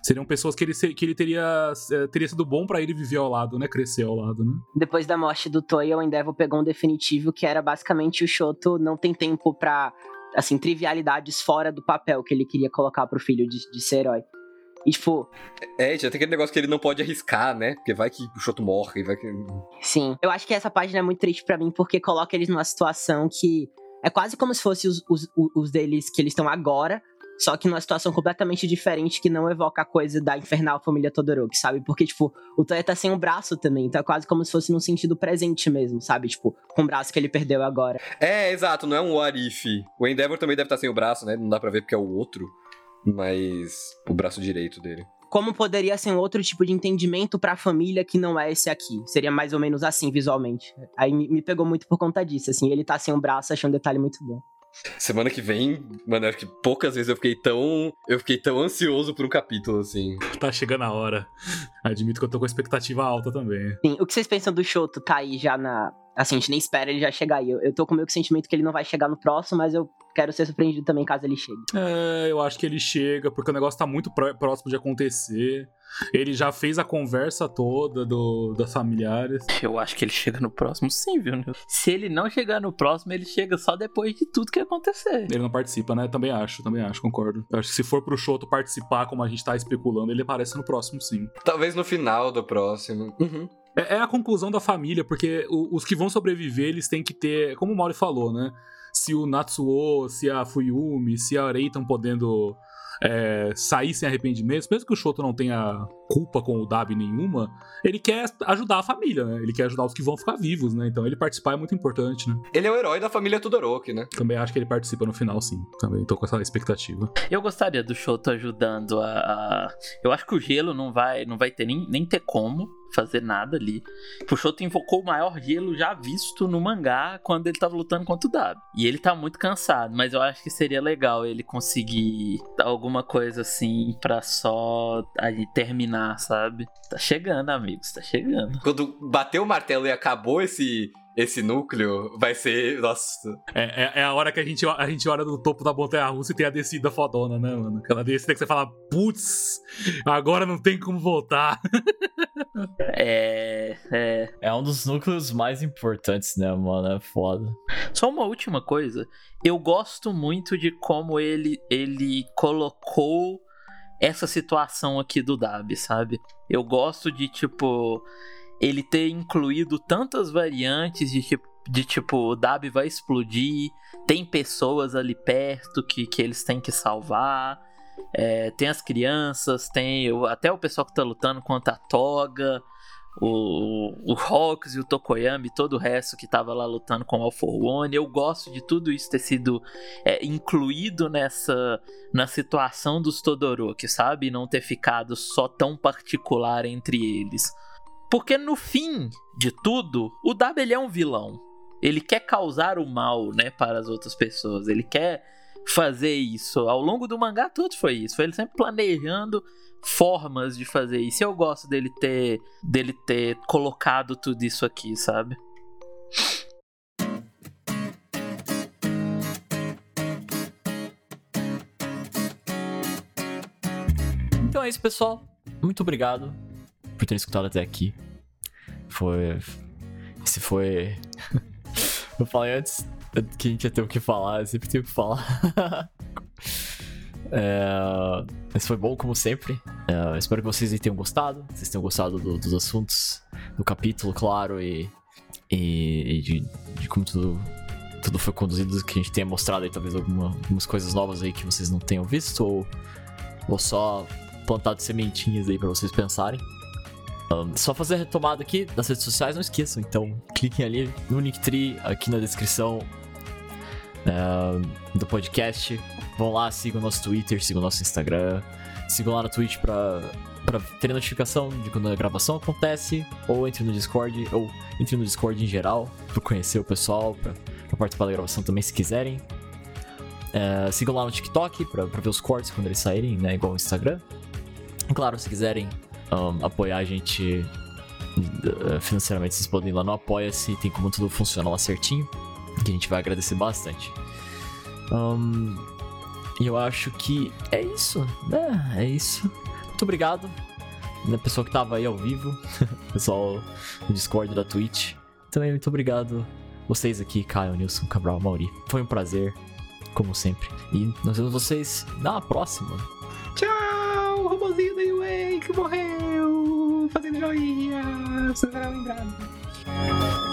Speaker 4: Seriam pessoas que ele, que ele teria, eh, teria sido bom para ele viver ao lado, né? Crescer ao lado, né?
Speaker 5: Depois da morte do Toya, o Endeavor pegou um definitivo que era basicamente o Shoto não tem tempo pra assim, trivialidades fora do papel que ele queria colocar pro filho de, de ser herói. E, tipo.
Speaker 2: É, já tem aquele negócio que ele não pode arriscar, né? Porque vai que o Shoto morre, vai que.
Speaker 5: Sim. Eu acho que essa página é muito triste para mim, porque coloca eles numa situação que. É quase como se fosse os, os, os deles que eles estão agora, só que numa situação completamente diferente que não evoca a coisa da infernal família Todoroki, sabe? Porque, tipo, o Toya tá sem um braço também, então é quase como se fosse num sentido presente mesmo, sabe? Tipo, com o braço que ele perdeu agora.
Speaker 2: É, exato, não é um what if. O Endeavor também deve estar tá sem o braço, né? Não dá pra ver porque é o outro, mas o braço direito dele
Speaker 5: como poderia ser um outro tipo de entendimento para a família que não é esse aqui. Seria mais ou menos assim visualmente. Aí me pegou muito por conta disso, assim, ele tá sem um braço, achei um detalhe muito bom.
Speaker 2: Semana que vem, mano, acho que poucas vezes eu fiquei tão. Eu fiquei tão ansioso por um capítulo, assim.
Speaker 4: Tá chegando a hora. Admito que eu tô com expectativa alta também.
Speaker 5: Sim, o que vocês pensam do Shoto tá aí já na. Assim, a gente nem espera ele já chegar aí. Eu, eu tô com o meu sentimento que ele não vai chegar no próximo, mas eu quero ser surpreendido também caso ele chegue.
Speaker 4: É, eu acho que ele chega, porque o negócio tá muito próximo de acontecer. Ele já fez a conversa toda do, das familiares.
Speaker 3: Eu acho que ele chega no próximo sim, viu? Se ele não chegar no próximo, ele chega só depois de tudo que acontecer.
Speaker 4: Ele não participa, né? Também acho, também acho, concordo. Eu acho que se for pro Shoto participar, como a gente tá especulando, ele aparece no próximo sim.
Speaker 2: Talvez no final do próximo.
Speaker 4: Uhum. É, é, a conclusão da família, porque os que vão sobreviver, eles têm que ter, como o Mauri falou, né? Se o Natsuo, se a Fuyumi, se a Rei estão podendo é, sair sem arrependimentos, mesmo que o Shoto não tenha culpa com o Dabi nenhuma, ele quer ajudar a família, né? Ele quer ajudar os que vão ficar vivos, né? Então ele participar é muito importante, né?
Speaker 2: Ele é o herói da família Todoroki, né?
Speaker 4: Também acho que ele participa no final, sim. Também tô com essa expectativa.
Speaker 3: Eu gostaria do Shoto ajudando a, a... Eu acho que o gelo não vai, não vai ter nem, nem ter como fazer nada ali. O Shoto invocou o maior gelo já visto no mangá quando ele tava lutando contra o Dabi. E ele tá muito cansado, mas eu acho que seria legal ele conseguir alguma coisa assim para só ali terminar, sabe? Tá chegando, amigos, tá chegando.
Speaker 2: Quando bateu o martelo e acabou esse esse núcleo vai ser. Nossa.
Speaker 4: É, é, é, a hora que a gente, a gente olha no topo da montanha russa e tem a descida fodona, né, mano? Aquela descida que você fala, putz, agora não tem como voltar. <laughs>
Speaker 3: É, é.
Speaker 1: É um dos núcleos mais importantes, né, mano? É foda.
Speaker 3: Só uma última coisa. Eu gosto muito de como ele, ele colocou essa situação aqui do Dab, sabe? Eu gosto de, tipo ele ter incluído tantas variantes de tipo, de tipo o Dab vai explodir, tem pessoas ali perto que, que eles têm que salvar, é, tem as crianças, tem o, até o pessoal que tá lutando contra a Toga, o, o Hawks e o Tokoyami, todo o resto que tava lá lutando com o For One. Eu gosto de tudo isso ter sido é, incluído nessa na situação dos Todoroki, sabe? Não ter ficado só tão particular entre eles. Porque no fim de tudo, o W ele é um vilão. Ele quer causar o mal, né, para as outras pessoas. Ele quer fazer isso. Ao longo do mangá todo foi isso. Foi ele sempre planejando formas de fazer isso. Eu gosto dele ter dele ter colocado tudo isso aqui, sabe?
Speaker 1: Então é isso, pessoal. Muito obrigado por ter escutado até aqui. Foi. Esse foi. <laughs> eu falei antes que a gente ia ter o que falar, eu sempre tenho o que falar. <laughs> é... Esse foi bom, como sempre. É... Espero que vocês tenham gostado. Vocês tenham gostado do, dos assuntos, do capítulo, claro, e, e, e de, de, como tudo, tudo foi conduzido, que a gente tenha mostrado aí talvez alguma, algumas coisas novas aí que vocês não tenham visto, ou, ou só plantado sementinhas aí para vocês pensarem. Um, só fazer a retomada aqui das redes sociais, não esqueçam. Então, cliquem ali no Linktree, aqui na descrição uh, do podcast. Vão lá, sigam o nosso Twitter, sigam o nosso Instagram. Sigam lá na Twitch pra, pra ter notificação de quando a gravação acontece. Ou entre no Discord, ou entre no Discord em geral, pra conhecer o pessoal, pra, pra participar da gravação também se quiserem. É, sigam lá no TikTok pra, pra ver os cortes quando eles saírem, né? Igual o Instagram. E claro, se quiserem um, apoiar a gente uh, financeiramente, vocês podem ir lá no Apoia-se, tem como tudo funciona lá certinho. Que a gente vai agradecer bastante. Um, e eu acho que é isso, né? É isso. Muito obrigado. Né, pessoal que tava aí ao vivo, <laughs> pessoal do Discord da Twitch. Também muito obrigado vocês aqui, Caio, Nilson, Cabral, Mauri. Foi um prazer, como sempre. E nós vemos vocês na próxima.
Speaker 2: Tchau! Robôzinho da UA que morreu! Fazendo joinha! Você será lembrado.